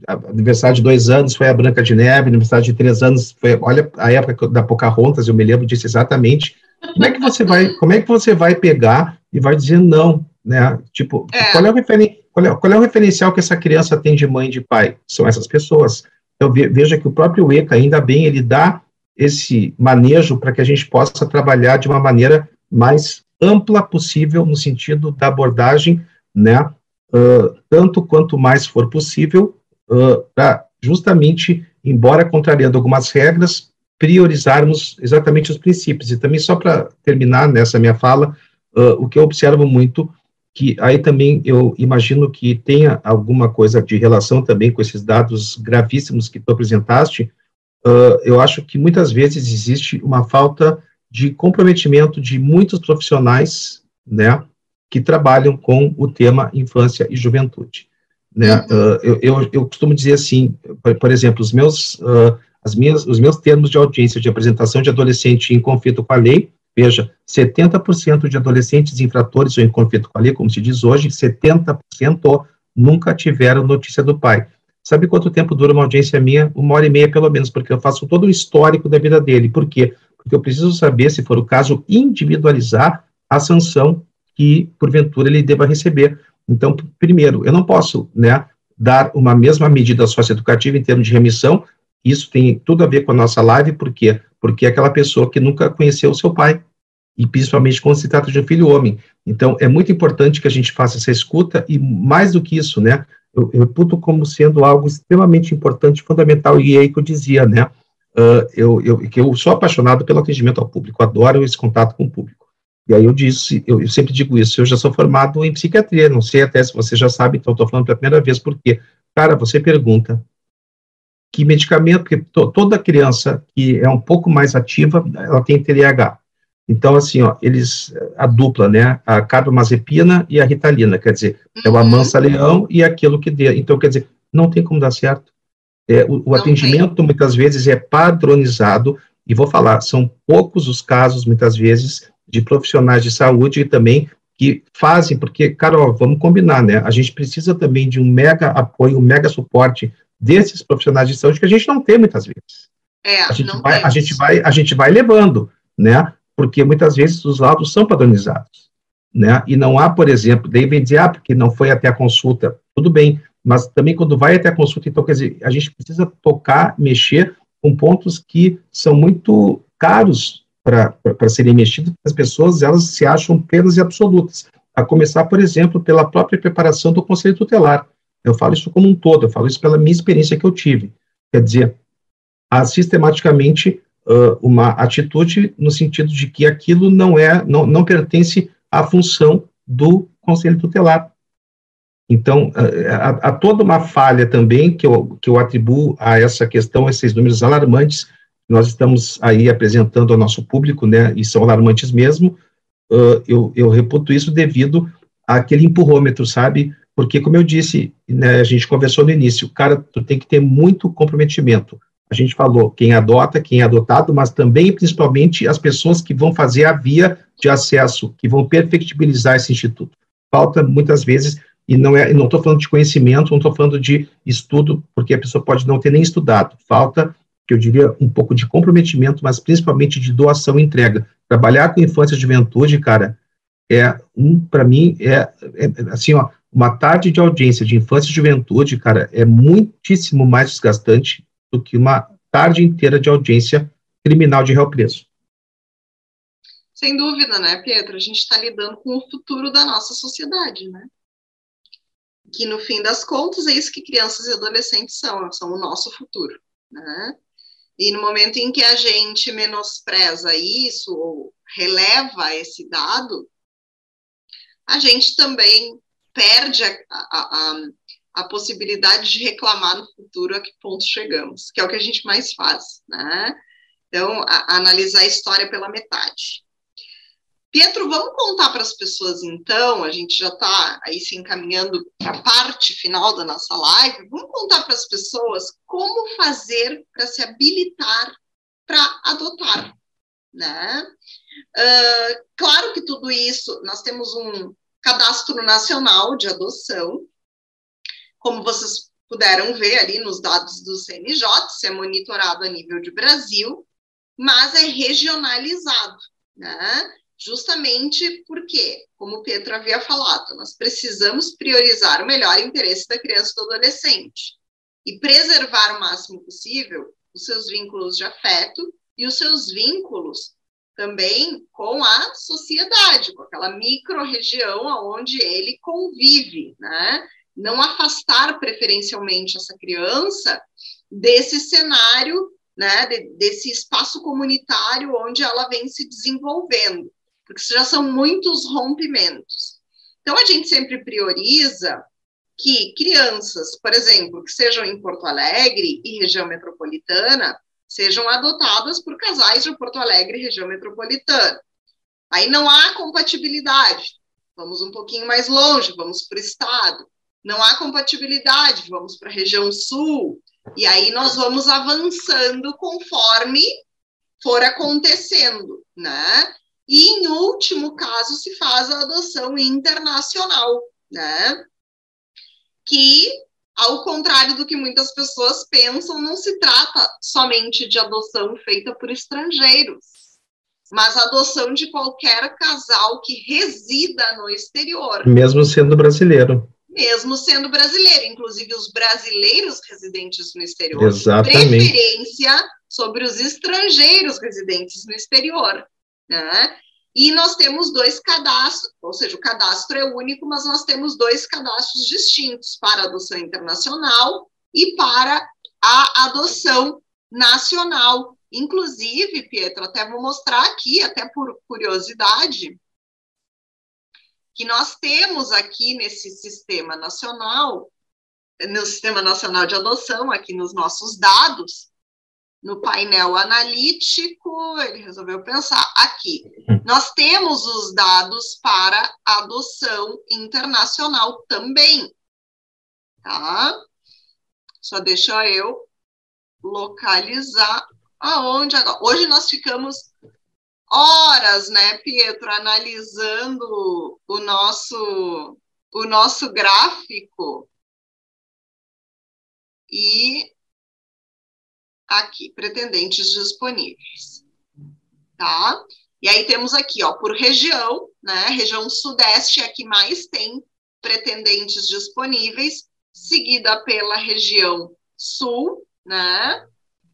aniversário de dois anos foi a Branca de Neve, aniversário de três anos foi, olha, a época da Pocahontas, eu me lembro disso exatamente, como é que você vai, como é que você vai pegar e vai dizer não, né, tipo, é. Qual, é qual, é, qual é o referencial que essa criança tem de mãe e de pai? São essas pessoas. Então, veja que o próprio ECA, ainda bem, ele dá esse manejo para que a gente possa trabalhar de uma maneira mais ampla possível no sentido da abordagem, né, uh, tanto quanto mais for possível, uh, para justamente, embora contrariando algumas regras, priorizarmos exatamente os princípios. E também, só para terminar nessa minha fala, uh, o que eu observo muito, que aí também eu imagino que tenha alguma coisa de relação também com esses dados gravíssimos que tu apresentaste, eu acho que muitas vezes existe uma falta de comprometimento de muitos profissionais, né, que trabalham com o tema infância e juventude. Né? Uh, eu, eu, eu, costumo dizer assim, por, por exemplo, os meus, uh, as minhas, os meus termos de audiência de apresentação de adolescente em conflito com a lei, veja, 70% de adolescentes infratores ou em conflito com a lei, como se diz hoje, 70% nunca tiveram notícia do pai. Sabe quanto tempo dura uma audiência minha? Uma hora e meia, pelo menos, porque eu faço todo o histórico da vida dele. Por quê? porque eu preciso saber, se for o caso, individualizar a sanção que, porventura, ele deva receber. Então, primeiro, eu não posso né, dar uma mesma medida socioeducativa em termos de remissão, isso tem tudo a ver com a nossa live, por quê? Porque é aquela pessoa que nunca conheceu o seu pai, e principalmente quando se trata de um filho homem. Então, é muito importante que a gente faça essa escuta, e mais do que isso, né, eu, reputo como sendo algo extremamente importante, fundamental, e é aí que eu dizia, né, uh, eu, eu, que eu sou apaixonado pelo atendimento ao público, adoro esse contato com o público. E aí eu disse, eu, eu sempre digo isso, eu já sou formado em psiquiatria, não sei até se você já sabe, então estou falando pela primeira vez, porque, cara, você pergunta que medicamento, porque to, toda criança que é um pouco mais ativa, ela tem TDAH. Então, assim, ó, eles, a dupla, né, a carbamazepina e a ritalina, quer dizer, é o uhum. amansa-leão e aquilo que dê. Então, quer dizer, não tem como dar certo. É, o, o atendimento muitas vezes é padronizado, e vou falar, são poucos os casos, muitas vezes, de profissionais de saúde e também que fazem, porque, Carol, vamos combinar, né? A gente precisa também de um mega apoio, um mega suporte desses profissionais de saúde que a gente não tem muitas vezes. É, a gente vai, a gente vai, a gente vai levando, né? Porque muitas vezes os laudos são padronizados, né? E não há, por exemplo, daí vem dizer, ah, porque não foi até a consulta. Tudo bem, mas também quando vai até a consulta, então, quer dizer, a gente precisa tocar, mexer com pontos que são muito caros para serem mexidos, as pessoas, elas se acham plenas e absolutas, a começar, por exemplo, pela própria preparação do conselho tutelar. Eu falo isso como um todo, eu falo isso pela minha experiência que eu tive. Quer dizer, há sistematicamente uh, uma atitude no sentido de que aquilo não é, não, não pertence à função do conselho tutelar. Então, há, toda uma falha também que eu, que eu atribuo a essa questão, a esses números alarmantes, nós estamos aí apresentando ao nosso público, né, e são alarmantes mesmo, uh, eu, eu reputo isso devido àquele empurrômetro, sabe? Porque, como eu disse, né, a gente conversou no início, cara, tu tem que ter muito comprometimento. A gente falou quem adota, quem é adotado, mas também, principalmente, as pessoas que vão fazer a via de acesso, que vão perfectibilizar esse instituto. Falta, muitas vezes, e não é, não estou falando de conhecimento, não estou falando de estudo, porque a pessoa pode não ter nem estudado. Falta, que eu diria, um pouco de comprometimento, mas principalmente de doação e entrega. Trabalhar com infância e juventude, cara, é um, para mim, é, é, assim, ó, uma tarde de audiência de infância e juventude, cara, é muitíssimo mais desgastante do que uma tarde inteira de audiência criminal de réu preso. Sem dúvida, né, Pedro? A gente está lidando com o futuro da nossa sociedade, né? que no fim das contas é isso que crianças e adolescentes são, são o nosso futuro, né? E no momento em que a gente menospreza isso, ou releva esse dado, a gente também perde a, a, a, a, possibilidade de reclamar no futuro a que ponto chegamos, que é o que a gente mais faz, né? Então, analisar a história pela metade. Pietro, vamos contar para as pessoas então, a gente já está aí se encaminhando para a parte final da nossa live, vamos contar para as pessoas como fazer para se habilitar para adotar, né? Uh, claro que tudo isso, nós temos um cadastro nacional de adoção, como vocês puderam ver ali nos dados do CNJ, isso é monitorado a nível de Brasil, mas é regionalizado, né? Justamente porque, como o Pedro havia falado, nós precisamos priorizar o melhor interesse da criança e do adolescente e preservar o máximo possível os seus vínculos de afeto e os seus vínculos também com a sociedade, com aquela micro-região onde ele convive, né? Não afastar preferencialmente essa criança desse cenário, né, de, desse espaço comunitário onde ela vem se desenvolvendo porque já são muitos rompimentos. Então, a gente sempre prioriza que crianças, por exemplo, que sejam em Porto Alegre e região metropolitana, sejam adotadas por casais de Porto Alegre e região metropolitana. Aí não há compatibilidade, vamos um pouquinho mais longe, vamos para o estado. Não há compatibilidade, vamos para a região sul. E aí nós vamos avançando conforme for acontecendo, né? E, em último caso, se faz a adoção internacional, né? Que, ao contrário do que muitas pessoas pensam, não se trata somente de adoção feita por estrangeiros, mas adoção de qualquer casal que resida no exterior. Mesmo sendo brasileiro. Mesmo sendo brasileiro, inclusive os brasileiros residentes no exterior. Exatamente. Preferência sobre os estrangeiros residentes no exterior. Né? E nós temos dois cadastros, ou seja, o cadastro é único, mas nós temos dois cadastros distintos para a adoção internacional e para a adoção nacional. Inclusive, Pietro, até vou mostrar aqui, até por curiosidade, que nós temos aqui nesse sistema nacional, no Sistema Nacional de Adoção, aqui nos nossos dados, no painel analítico, ele resolveu pensar aqui. Hum. Nós temos os dados para adoção internacional também, tá? Só deixa eu localizar aonde agora. Hoje nós ficamos horas, né, Pietro, analisando o nosso o nosso gráfico e aqui, pretendentes disponíveis. Tá? E aí temos aqui, ó, por região, né? Região sudeste é a que mais tem pretendentes disponíveis, seguida pela região sul, né?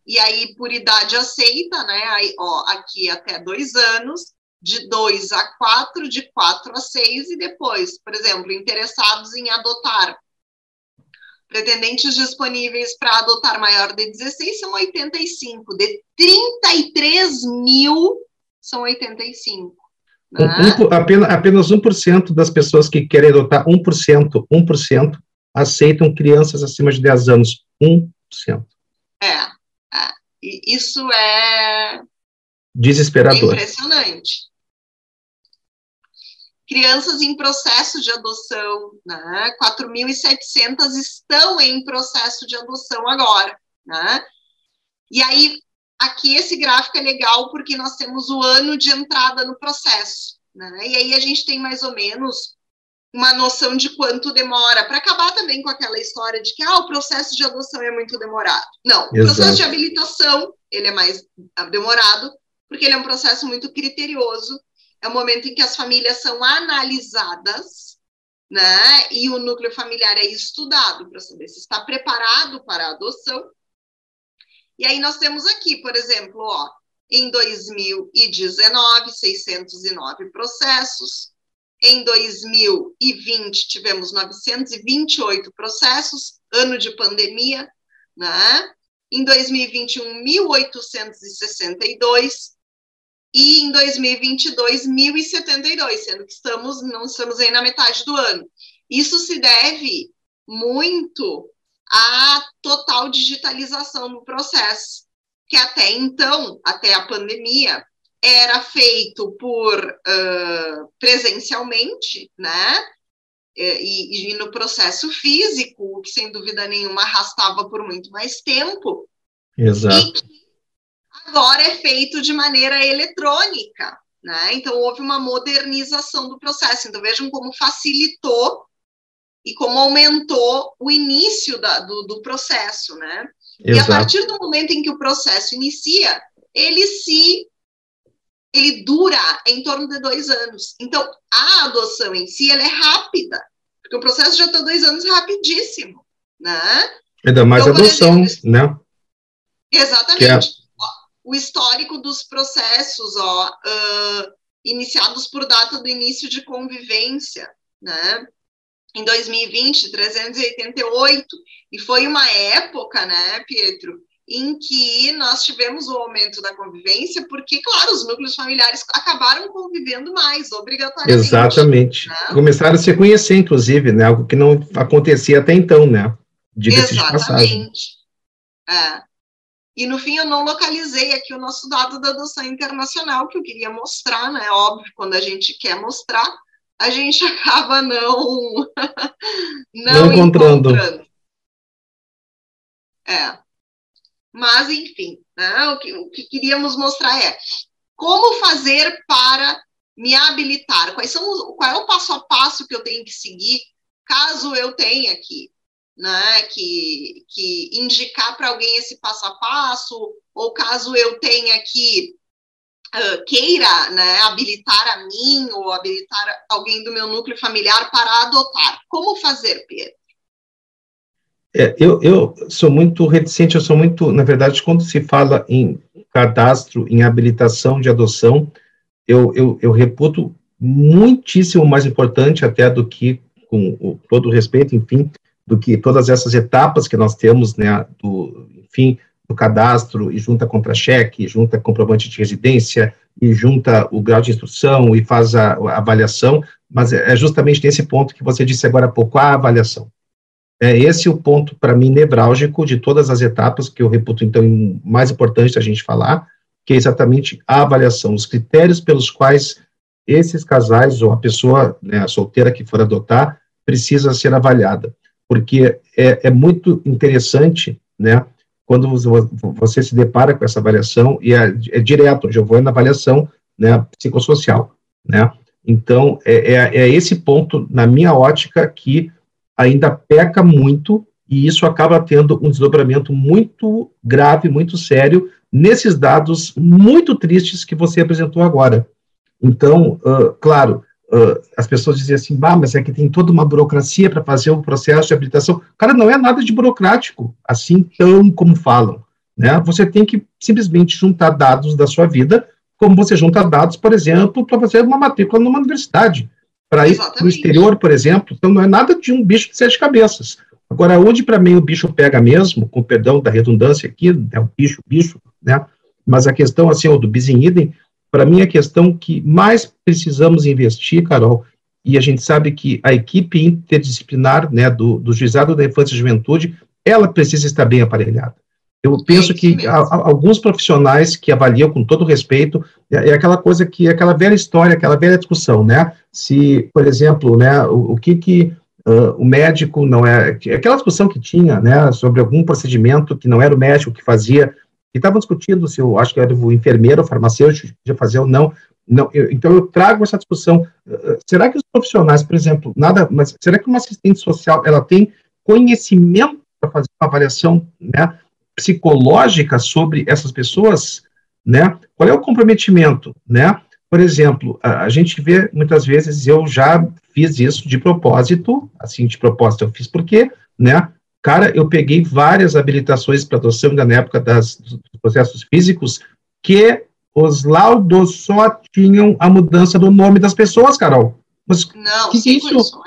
E aí por idade aceita, né? Aí, ó, aqui até dois anos, de dois a quatro, de quatro a seis, e depois, por exemplo, interessados em adotar Pretendentes disponíveis para adotar maior de 16 são 85. De 33 mil, são 85. Né? Um, apenas, apenas 1% das pessoas que querem adotar 1%, 1% aceitam crianças acima de 10 anos. 1%. É, é. isso é desesperador. impressionante crianças em processo de adoção, né? 4.700 estão em processo de adoção agora, né? E aí, aqui esse gráfico é legal porque nós temos o ano de entrada no processo, né? E aí a gente tem mais ou menos uma noção de quanto demora, para acabar também com aquela história de que ah, o processo de adoção é muito demorado. Não, o Exato. processo de habilitação, ele é mais demorado, porque ele é um processo muito criterioso, é o momento em que as famílias são analisadas, né? E o núcleo familiar é estudado para saber se está preparado para a adoção. E aí nós temos aqui, por exemplo, ó, em 2019, 609 processos. Em 2020, tivemos 928 processos, ano de pandemia, né? em 2021, 1.862 e em 2022, 1.072, sendo que estamos, não estamos aí na metade do ano. Isso se deve muito à total digitalização do processo, que até então, até a pandemia, era feito por uh, presencialmente, né? E, e, no processo físico, que sem dúvida nenhuma arrastava por muito mais tempo. Exato. E que agora é feito de maneira eletrônica, né? Então houve uma modernização do processo. Então vejam como facilitou e como aumentou o início da, do, do, processo, né? Exato. E a partir do momento em que o processo inicia, ele se ele dura em torno de dois anos. Então, a adoção em si, ela é rápida, porque o processo já está dois anos rapidíssimo, né? Ainda mais então, adoção, exemplo, né? Exatamente. O histórico dos processos, ó, uh, iniciados por data do início de convivência, né? Em 2020, 388, e foi uma época, né, Pietro, em que nós tivemos o aumento da convivência, porque, claro, os núcleos familiares acabaram convivendo mais, obrigatoriamente. Exatamente. Né? Começaram a se conhecer, inclusive, né? Algo que não acontecia até então, né? Exatamente. É. E no fim eu não localizei aqui o nosso dado da adoção internacional que eu queria mostrar, né? Óbvio, quando a gente quer mostrar, a gente (laughs) acaba não (laughs) não, não encontrando. encontrando. É. Mas, enfim, né, o, que, o que queríamos mostrar é como fazer para me habilitar, quais são os, qual é o passo a passo que eu tenho que seguir caso eu tenha que, né, que, que indicar para alguém esse passo a passo, ou caso eu tenha que uh, queira né, habilitar a mim ou habilitar alguém do meu núcleo familiar para adotar. Como fazer, Pedro? É, eu, eu sou muito reticente, eu sou muito, na verdade, quando se fala em cadastro, em habilitação de adoção, eu, eu, eu reputo muitíssimo mais importante até do que, com todo respeito, enfim, do que todas essas etapas que nós temos, né, do, enfim, do cadastro, e junta contra-cheque, junta comprovante de residência, e junta o grau de instrução, e faz a, a avaliação, mas é, é justamente nesse ponto que você disse agora há pouco, a avaliação. É esse o ponto, para mim, nevrálgico de todas as etapas, que eu reputo, então, mais importante a gente falar, que é exatamente a avaliação, os critérios pelos quais esses casais, ou a pessoa né, solteira que for adotar, precisa ser avaliada. Porque é, é muito interessante, né, quando você se depara com essa avaliação, e é, é direto, eu vou na avaliação né, psicossocial, né, então, é, é, é esse ponto, na minha ótica, que ainda peca muito e isso acaba tendo um desdobramento muito grave, muito sério, nesses dados muito tristes que você apresentou agora. Então, uh, claro, uh, as pessoas dizem assim, bah, mas é que tem toda uma burocracia para fazer o processo de habilitação. Cara, não é nada de burocrático, assim tão como falam. Né? Você tem que simplesmente juntar dados da sua vida, como você junta dados, por exemplo, para fazer uma matrícula numa universidade para ir para o exterior, por exemplo. Então, não é nada de um bicho de sete cabeças. Agora, onde para mim o bicho pega mesmo, com perdão da redundância aqui, é o bicho, bicho, né? Mas a questão, assim, do bis idem, para mim a questão que mais precisamos investir, Carol, e a gente sabe que a equipe interdisciplinar, né, do, do Juizado da Infância e Juventude, ela precisa estar bem aparelhada. Eu penso é que a, a, alguns profissionais que avaliam com todo respeito, é, é, aquela coisa que, é aquela velha história, aquela velha discussão, né? Se, por exemplo, né, o, o que que uh, o médico não é, aquela discussão que tinha, né, sobre algum procedimento que não era o médico que fazia, e estavam discutindo se eu acho que era o enfermeiro, o farmacêutico, podia fazer ou não, não, eu, então eu trago essa discussão. Uh, será que os profissionais, por exemplo, nada, mas será que uma assistente social ela tem conhecimento para fazer uma avaliação, né? psicológica sobre essas pessoas, né? Qual é o comprometimento, né? Por exemplo, a, a, gente vê muitas vezes, eu já fiz isso de propósito, assim, de propósito eu fiz porque, né? Cara, eu peguei várias habilitações para adoção ainda na época das, dos processos físicos que os laudos só tinham a mudança do nome das pessoas, Carol. Mas Não, que, que é isso?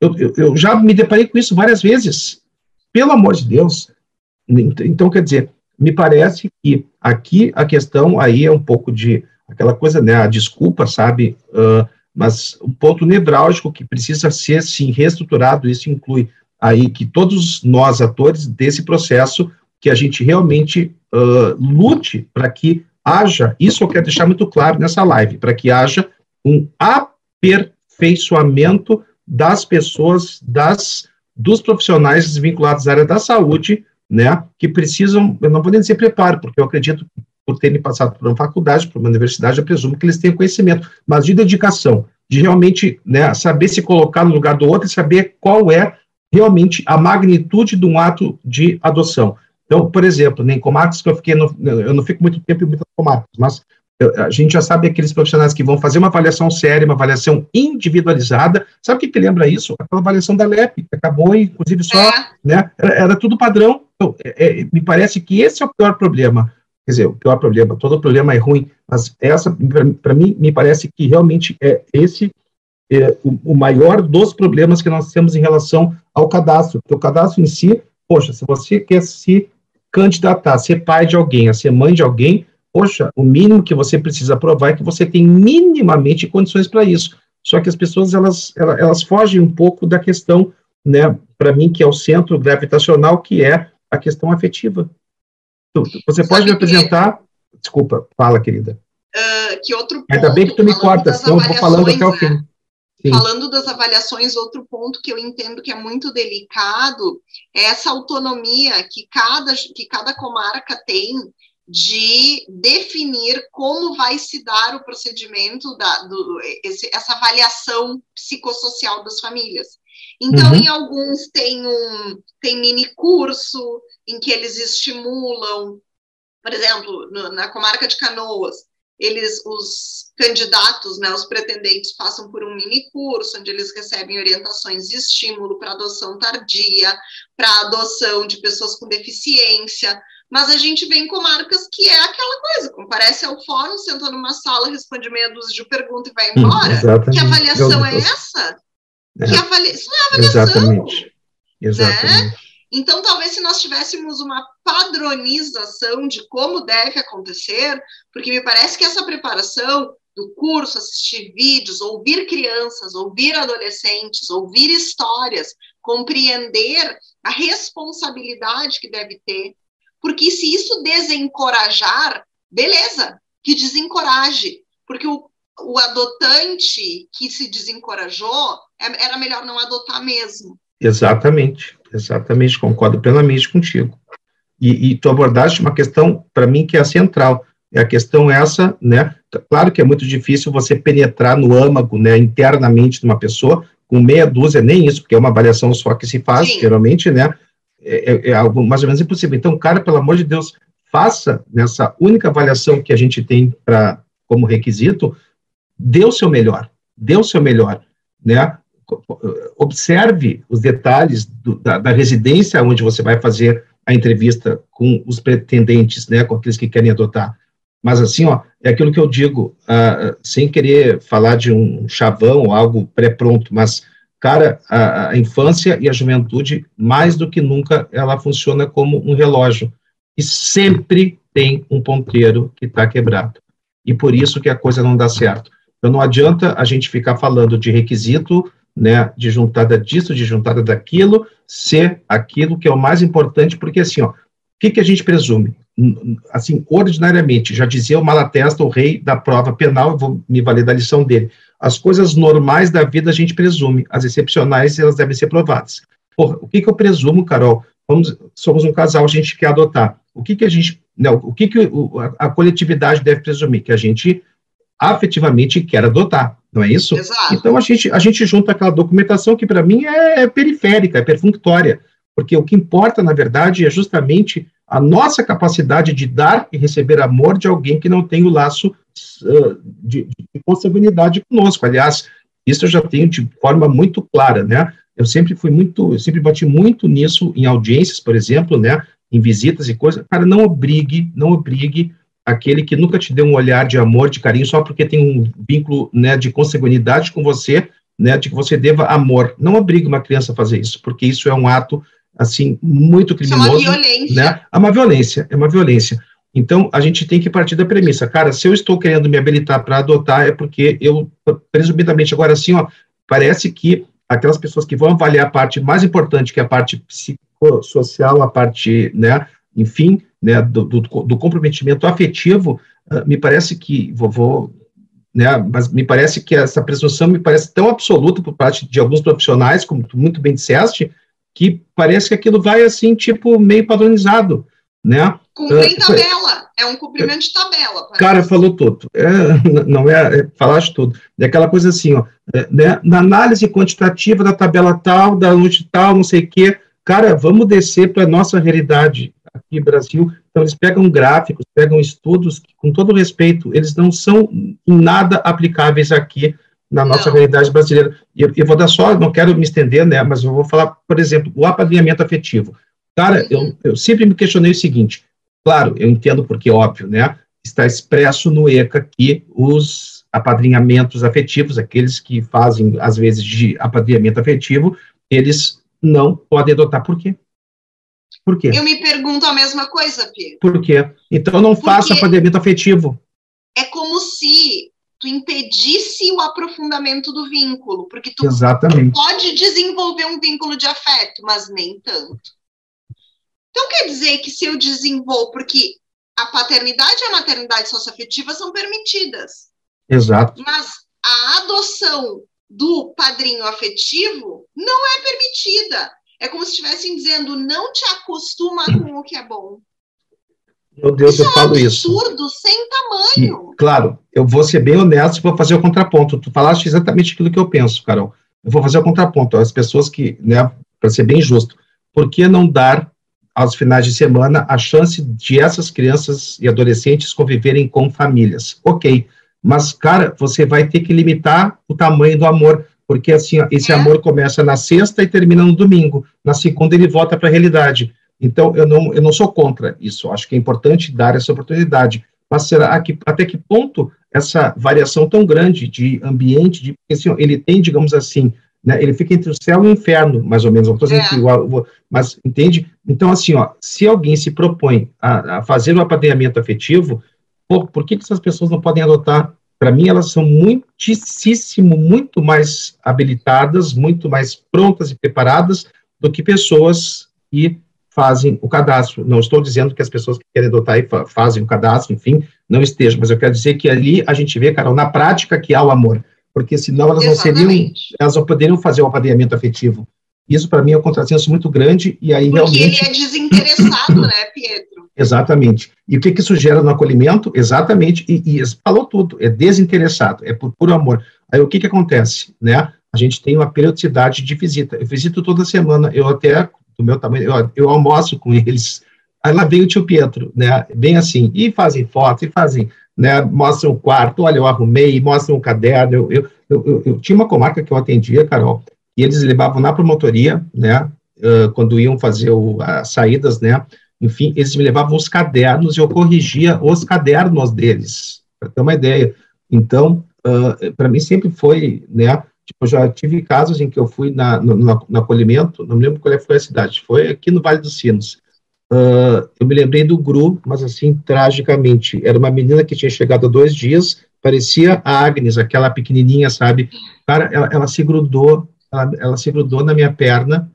Eu, eu, eu já me deparei com isso várias vezes. Pelo amor de Deus, Então, quer dizer, me parece que aqui a questão aí é um pouco de aquela coisa, né, a desculpa, sabe, uh, mas um ponto nevrálgico que precisa ser, sim, reestruturado, isso inclui aí que todos nós, atores desse processo, que a gente realmente uh, lute para que haja, isso eu quero deixar muito claro nessa live, para que haja um aperfeiçoamento das pessoas, das dos profissionais vinculados à área da saúde, né, que precisam, eu não vou nem dizer preparo, porque eu acredito por terem passado por uma faculdade, por uma universidade, eu presumo que eles tenham conhecimento, mas de dedicação, de realmente né, saber se colocar no lugar do outro e saber qual é realmente a magnitude de um ato de adoção. Então, por exemplo, nem comarcas que eu fiquei, no, eu não fico muito tempo em muitas comarcas, mas a gente já sabe aqueles profissionais que vão fazer uma avaliação séria, uma avaliação individualizada. Sabe o que, que lembra isso? Aquela avaliação da LEP, que acabou, inclusive, só, é. né? Era, era, tudo padrão. Então, é, é, me parece que esse é o pior problema. Quer dizer, o pior problema, todo problema é ruim, mas essa, para mim, me parece que realmente é esse é, o, o, maior dos problemas que nós temos em relação ao cadastro. Porque o cadastro em si, poxa, se você quer se candidatar, ser pai de alguém, a ser mãe de alguém, poxa, o mínimo que você precisa provar é que você tem minimamente condições para isso. Só que as pessoas, elas, elas, elas fogem um pouco da questão, né, para mim, que é o centro gravitacional, que é a questão afetiva. Você pode me apresentar? Que... Desculpa, fala, querida. Uh, que outro ponto, Ainda bem que tu me corta, senão eu vou falando até o fim. Sim. Falando das avaliações, outro ponto que eu entendo que é muito delicado é essa autonomia que cada, que cada comarca tem de definir como vai se dar o procedimento da do, esse, essa avaliação psicossocial das famílias. Então, uhum. em alguns tem um tem mini curso em que eles estimulam, por exemplo, no, na comarca de Canoas, eles, os candidatos, né, os pretendentes passam por um mini curso onde eles recebem orientações de estímulo para adoção tardia, para adoção de pessoas com deficiência, mas a gente vem com marcas que é aquela coisa, comparece ao fórum, senta numa sala, responde meia dúzia de perguntas e vai embora. Hum, que avaliação é essa? É. Que avalia... Isso não é avaliação. Exatamente. Exatamente. Né? Então, talvez se nós tivéssemos uma padronização de como deve acontecer, porque me parece que essa preparação do curso, assistir vídeos, ouvir crianças, ouvir adolescentes, ouvir histórias, compreender a responsabilidade que deve ter, porque se isso desencorajar, beleza, que desencoraje, porque o, o adotante que se desencorajou, é, era melhor não adotar mesmo. Exatamente, exatamente, concordo plenamente contigo. E, e tu abordaste uma questão, para mim, que é a central. É a questão essa, né? Claro que é muito difícil você penetrar no âmago, né, internamente de uma pessoa, com meia dúzia, nem isso, porque é uma avaliação só que se faz, Sim. geralmente, né? É, é, é, algo mais ou menos impossível. Então, cara, pelo amor de Deus, faça nessa única avaliação que a gente tem para como requisito, dê o seu melhor, dê o seu melhor, né? Observe os detalhes do, da, da, residência onde você vai fazer a entrevista com os pretendentes, né, com aqueles que querem adotar. Mas assim, ó, é aquilo que eu digo, uh, sem querer falar de um chavão ou algo pré-pronto, mas, cara, a, a, infância e a juventude, mais do que nunca, ela funciona como um relógio. E sempre tem um ponteiro que está quebrado. E por isso que a coisa não dá certo. Então não adianta a gente ficar falando de requisito né, juntada disso, de juntada daquilo, ser aquilo que é o mais importante, porque assim, ó, o que, que a gente presume? Assim, ordinariamente, já dizia o Malatesta, o rei da prova penal, vou me valer da lição dele, as coisas normais da vida a gente presume, as excepcionais elas devem ser provadas. Porra, o que, que eu presumo, Carol? Vamos, somos um casal, a gente quer adotar. O que, que a gente, não, o que, que a, a coletividade deve presumir? Que a gente afetivamente quer adotar, não é isso? Exato. Então a gente, a gente junta aquela documentação que para mim é, é periférica, é perfunctória, porque o que importa, na verdade, é justamente a nossa capacidade de dar e receber amor de alguém que não tem o laço uh, de, de consanguinidade conosco. Aliás, isso eu já tenho de forma muito clara, né? Eu sempre fui muito, eu sempre bati muito nisso em audiências, por exemplo, né? Em visitas e coisas. Cara, não obrigue, não obrigue aquele que nunca te deu um olhar de amor, de carinho, só porque tem um vínculo né, de consanguinidade com você, né, de que você deva amor. Não obrigue uma criança a fazer isso, porque isso é um ato assim, muito criminoso. Isso é uma violência. Né? É uma violência, é uma violência. Então, a gente tem que partir da premissa, cara, se eu estou querendo me habilitar para adotar, é porque eu, presumidamente, agora sim, ó, parece que aquelas pessoas que vão avaliar a parte mais importante, que é a parte psicossocial, a parte, né, enfim, né, do, do, do comprometimento afetivo, uh, me parece que, vovô, né, mas me parece que essa presunção me parece tão absoluta por parte de alguns profissionais, como tu muito bem disseste, que parece que aquilo vai assim, tipo, meio padronizado, né? Cumprir uh, tabela, é um cumprimento de tabela. Parece. Cara, falou tudo, é, não é, é falaste tudo, é aquela coisa assim, ó, é, né, na análise quantitativa da tabela tal, da noite tal, não sei o quê, cara, vamos descer para a nossa realidade aqui no Brasil, então eles pegam gráficos, pegam estudos, que, com todo respeito, eles não são em nada aplicáveis aqui na nossa não. realidade brasileira. E eu, eu, vou dar só, não quero me estender, né, mas eu vou falar, por exemplo, o apadrinhamento afetivo. Cara, eu, eu sempre me questionei o seguinte, claro, eu entendo porque, óbvio, né, está expresso no ECA que os apadrinhamentos afetivos, aqueles que fazem, às vezes, de apadrinhamento afetivo, eles não podem adotar. Por quê? Por quê? Eu me pergunto a mesma coisa, Pedro. Por quê? Então não Porque faça apadrinhamento afetivo. É como se tu impedisse o aprofundamento do vínculo, porque tu Exatamente. pode desenvolver um vínculo de afeto, mas nem tanto. Então quer dizer que se eu desenvolvo, porque a paternidade e a maternidade socioafetiva são permitidas. Exato. Mas a adoção do padrinho afetivo não é permitida. É como se estivessem dizendo, não te acostuma com o que é bom. Meu Deus, isso eu falo isso. É um absurdo, isso. sem tamanho. E, claro, eu vou ser bem honesto e vou fazer o contraponto. Tu falaste exatamente aquilo que eu penso, Carol. Eu vou fazer o contraponto. As pessoas que, né, para ser bem justo, por que não dar aos finais de semana a chance de essas crianças e adolescentes conviverem com famílias? Ok, mas, cara, você vai ter que limitar o tamanho do amor porque assim, ó, esse é. amor começa na sexta e termina no domingo. Na segunda ele volta para a realidade. Então, eu não, eu não sou contra isso. Acho que é importante dar essa oportunidade. Mas será que até que ponto essa variação tão grande de ambiente, de, assim, ele tem, digamos assim, né, ele fica entre o céu e o inferno, mais ou menos. Não estou dizendo é. que igual, mas entende? Então, assim, ó, se alguém se propõe a, a fazer um apadrinhamento afetivo, por, por que, que essas pessoas não podem adotar para mim, elas são muitíssimo, muito mais habilitadas, muito mais prontas e preparadas do que pessoas que fazem o cadastro. Não estou dizendo que as pessoas que querem adotar e fazem o cadastro, enfim, não estejam, mas eu quero dizer que ali a gente vê, Carol, na prática que há o amor, porque senão elas Exatamente. não seriam, elas não poderiam fazer o apadrinhamento afetivo. Isso, para mim, é um contrassenso muito grande, e aí porque realmente... Porque ele é desinteressado, né, Pietro? (laughs) Exatamente. E o que, que isso gera no acolhimento? Exatamente, e, e falou tudo, é desinteressado, é por puro amor. Aí o que, que acontece? Né? A gente tem uma periodicidade de visita. Eu visito toda semana, eu até, do meu tamanho, eu, eu almoço com eles. Aí lá vem o tio Pietro, né? Bem assim, e fazem fotos, e fazem, né? Mostram o quarto, olha, eu arrumei, mostram o caderno. Eu, eu, eu, eu tinha uma comarca que eu atendia, Carol, e eles levavam na promotoria, né? Uh, quando iam fazer o, as saídas, né? Enfim, eles me levavam os cadernos e eu corrigia os cadernos deles, para ter uma ideia. Então, uh, para mim sempre foi, né, tipo, já tive casos em que eu fui na, no, no, acolhimento, não me lembro qual é foi a cidade, foi aqui no Vale dos Sinos. Uh, eu me lembrei do Gru, mas assim, tragicamente. Era uma menina que tinha chegado há dois dias, parecia a Agnes, aquela pequenininha, sabe? Cara, ela, ela se grudou, ela, ela se grudou na minha perna,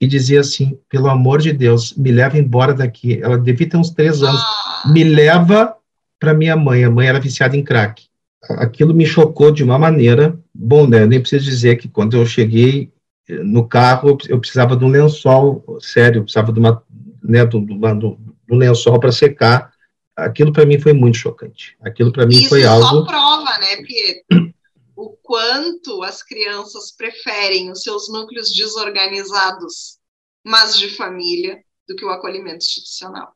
e dizia assim: pelo amor de Deus, me leva embora daqui. Ela devia ter uns três anos. Ah. Me leva para minha mãe. A mãe era viciada em crack. Aquilo me chocou de uma maneira. Bom, né? Nem preciso dizer que quando eu cheguei eh, no carro, eu precisava de um lençol sério, eu precisava de uma, né, do, do, do, do lençol para secar. Aquilo para mim foi muito chocante. Aquilo para mim Isso foi algo. Isso só prova, né, Pietro? O quanto as crianças preferem os seus núcleos desorganizados, mas de família, do que o acolhimento institucional.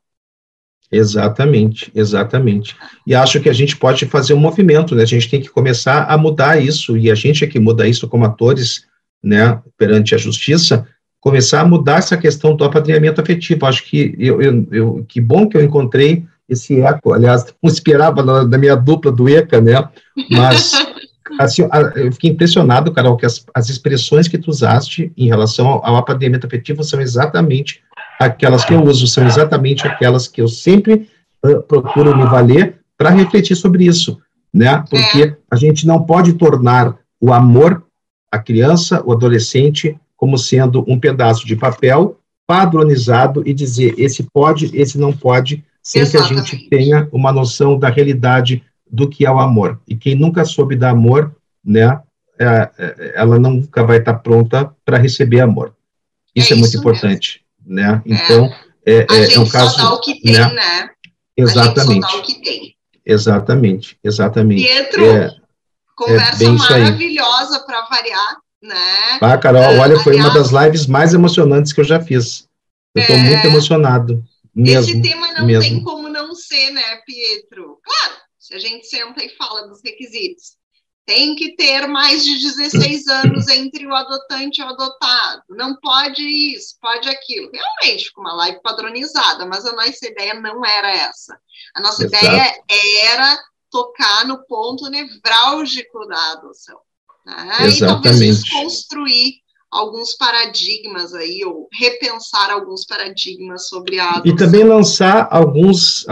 Exatamente, exatamente. E acho que a gente pode fazer um movimento, né? A gente tem que começar a mudar isso, e a gente é que muda isso como atores, né, perante a justiça, começar a mudar essa questão do apadrinhamento afetivo. Acho que eu, eu, eu que bom que eu encontrei esse eco, aliás, (laughs) não esperava da minha dupla do ECA, né? Mas assim, eu fiquei impressionado, Carol, que as, as expressões que tu usaste em relação ao, ao afetivo são exatamente aquelas que eu uso, são exatamente aquelas que eu sempre uh, procuro me valer para refletir sobre isso, né? Porque é. a gente não pode tornar o amor à criança, o adolescente, como sendo um pedaço de papel padronizado e dizer esse pode, esse não pode, sem Exatamente. que a gente tenha uma noção da realidade do que é o amor. E quem nunca soube dar amor, né, é, é, ela nunca vai estar pronta para receber amor. Isso é, é muito importante, mesmo. né? É. Então, é, é, é um caso, só dá o que tem, né? né? Exatamente. A gente só dá o que tem. Exatamente, exatamente. Pietro, é, conversa maravilhosa para variar, né? Ah, Carol, olha, foi uma das lives mais emocionantes que eu já fiz. Eu estou muito emocionado. Mesmo, Esse tema não mesmo. tem como não ser, né, Pietro? Claro, a gente senta e fala dos requisitos, tem que ter mais de 16 anos entre o adotante e o adotado. Não pode isso, pode aquilo. Realmente, ficou uma live padronizada, mas a nossa ideia não era essa. A nossa Exato. ideia era tocar no ponto nevrálgico da adoção. Né? E talvez desconstruir alguns paradigmas aí, ou repensar alguns paradigmas sobre a adoção. E também lançar alguns,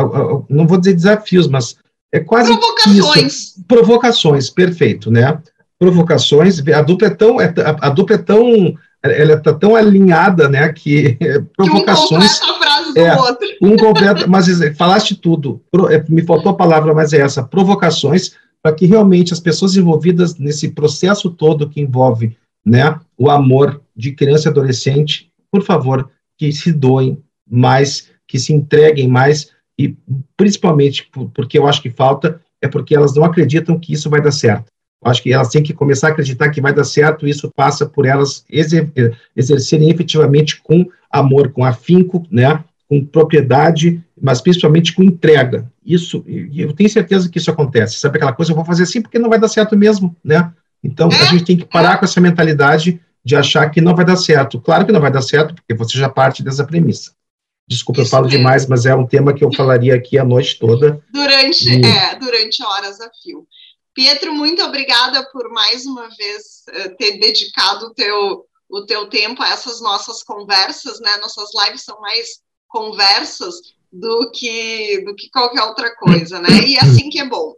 não vou dizer desafios, mas é quase provocações. Isso. Provocações, perfeito, né? Provocações, a dupla é tão, é, a dupla é tão, ela está tão alinhada, né, que é, provocações... Que um completa a frase do é, outro. Um completa, mas falaste tudo, é, me faltou a palavra, mas é essa, provocações, para que realmente as pessoas envolvidas nesse processo todo que envolve, né, o amor de criança e adolescente, por favor, que se doem mais, que se entreguem mais, e principalmente porque eu acho que falta, é porque elas não acreditam que isso vai dar certo. Eu acho que elas têm que começar a acreditar que vai dar certo, e isso passa por elas exer exercerem efetivamente com amor, com afinco, né, com propriedade, mas principalmente com entrega. Isso, eu tenho certeza que isso acontece. Sabe aquela coisa, eu vou fazer assim porque não vai dar certo mesmo, né? Então, a gente tem que parar com essa mentalidade de achar que não vai dar certo. Claro que não vai dar certo, porque você já parte dessa premissa. Desculpa, Isso eu falo mesmo. demais, mas é um tema que eu falaria aqui a noite toda. Durante, e... é, durante horas a fio. Pietro, muito obrigada por mais uma vez uh, ter dedicado o teu, o teu tempo a essas nossas conversas, né? Nossas lives são mais conversas do que, do que qualquer outra coisa, né? E assim que é bom.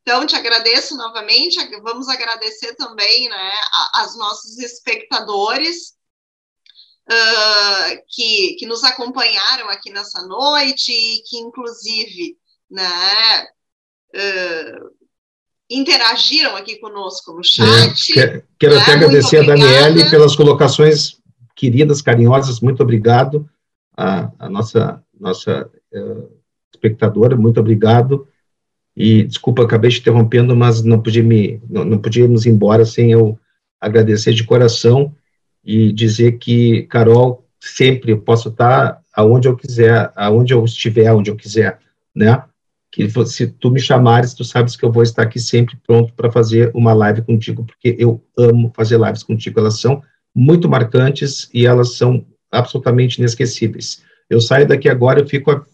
Então, te agradeço novamente, vamos agradecer também né, aos nossos espectadores uh, que, que nos acompanharam aqui nessa noite e que, inclusive, né, uh, interagiram aqui conosco no chat. É, quero, né? até agradecer a Daniele pelas colocações queridas, carinhosas, muito obrigado. A, a nossa, nossa uh, espectadora, muito obrigado. E desculpa, acabei te interrompendo, mas não podia me, não, não podíamos ir embora sem eu agradecer de coração e dizer que, Carol, sempre eu posso estar aonde eu quiser, aonde eu estiver, aonde eu quiser, né? Que se tu me chamares, tu sabes que eu vou estar aqui sempre pronto para fazer uma live contigo, porque eu amo fazer lives contigo. Elas são muito marcantes e elas são absolutamente inesquecíveis. Eu saio daqui agora, eu fico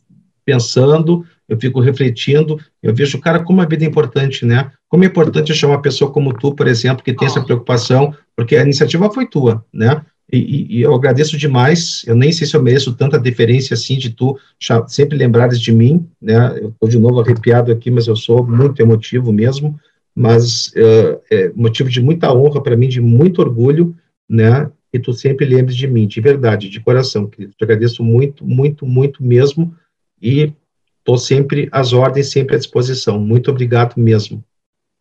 pensando, eu fico refletindo, eu vejo, cara, como a vida é importante, né? Como é importante achar uma pessoa como tu, por exemplo, que tem essa preocupação, porque a iniciativa foi tua, né? E, e, eu agradeço demais, eu nem sei se eu mereço tanta deferência assim de tu sempre lembrares de mim, né? Eu estou de novo arrepiado aqui, mas eu sou muito emotivo mesmo, mas uh, é motivo de muita honra para mim, de muito orgulho, né? E tu sempre lembres de mim, de verdade, de coração, querido. Te agradeço muito, muito, muito mesmo, e estou sempre às ordens, sempre à disposição. Muito obrigado mesmo.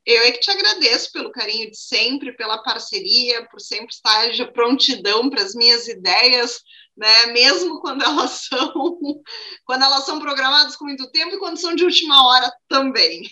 Eu é que te agradeço pelo carinho de sempre, pela parceria, por sempre estar de prontidão para as minhas ideias, né? Mesmo quando elas (laughs) são quando elas são programadas com muito tempo e quando são de última hora também.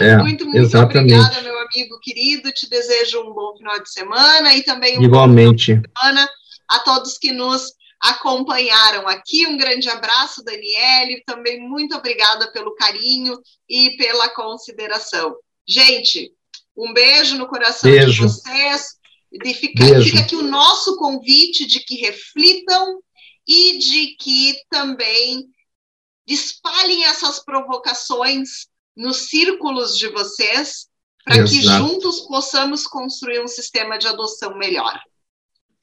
É, muito, muito exatamente. obrigada, meu amigo querido. Te desejo um bom final de semana e também um Igualmente. bom final de semana a todos que nos acompanharam aqui. Um grande abraço, Daniele. Também muito obrigada pelo carinho e pela consideração. Gente, um beijo no coração beijo. de vocês. E fica, fica aqui o nosso convite de que reflitam e de que também espalhem essas provocações nos círculos de vocês, para que juntos possamos construir um sistema de adoção melhor.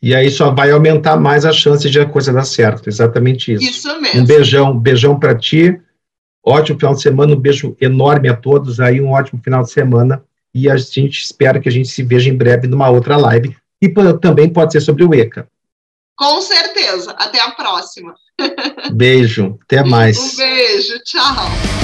E aí só vai aumentar mais a chance de a coisa dar certo, exatamente isso. Isso mesmo. Um beijão, beijão para ti, ótimo final de semana, um beijo enorme a todos aí, um ótimo final de semana, e a gente espera que a gente se veja em breve numa outra live, e também pode ser sobre o ECA. Com certeza, até a próxima. Beijo, até mais. (laughs) Um beijo, tchau.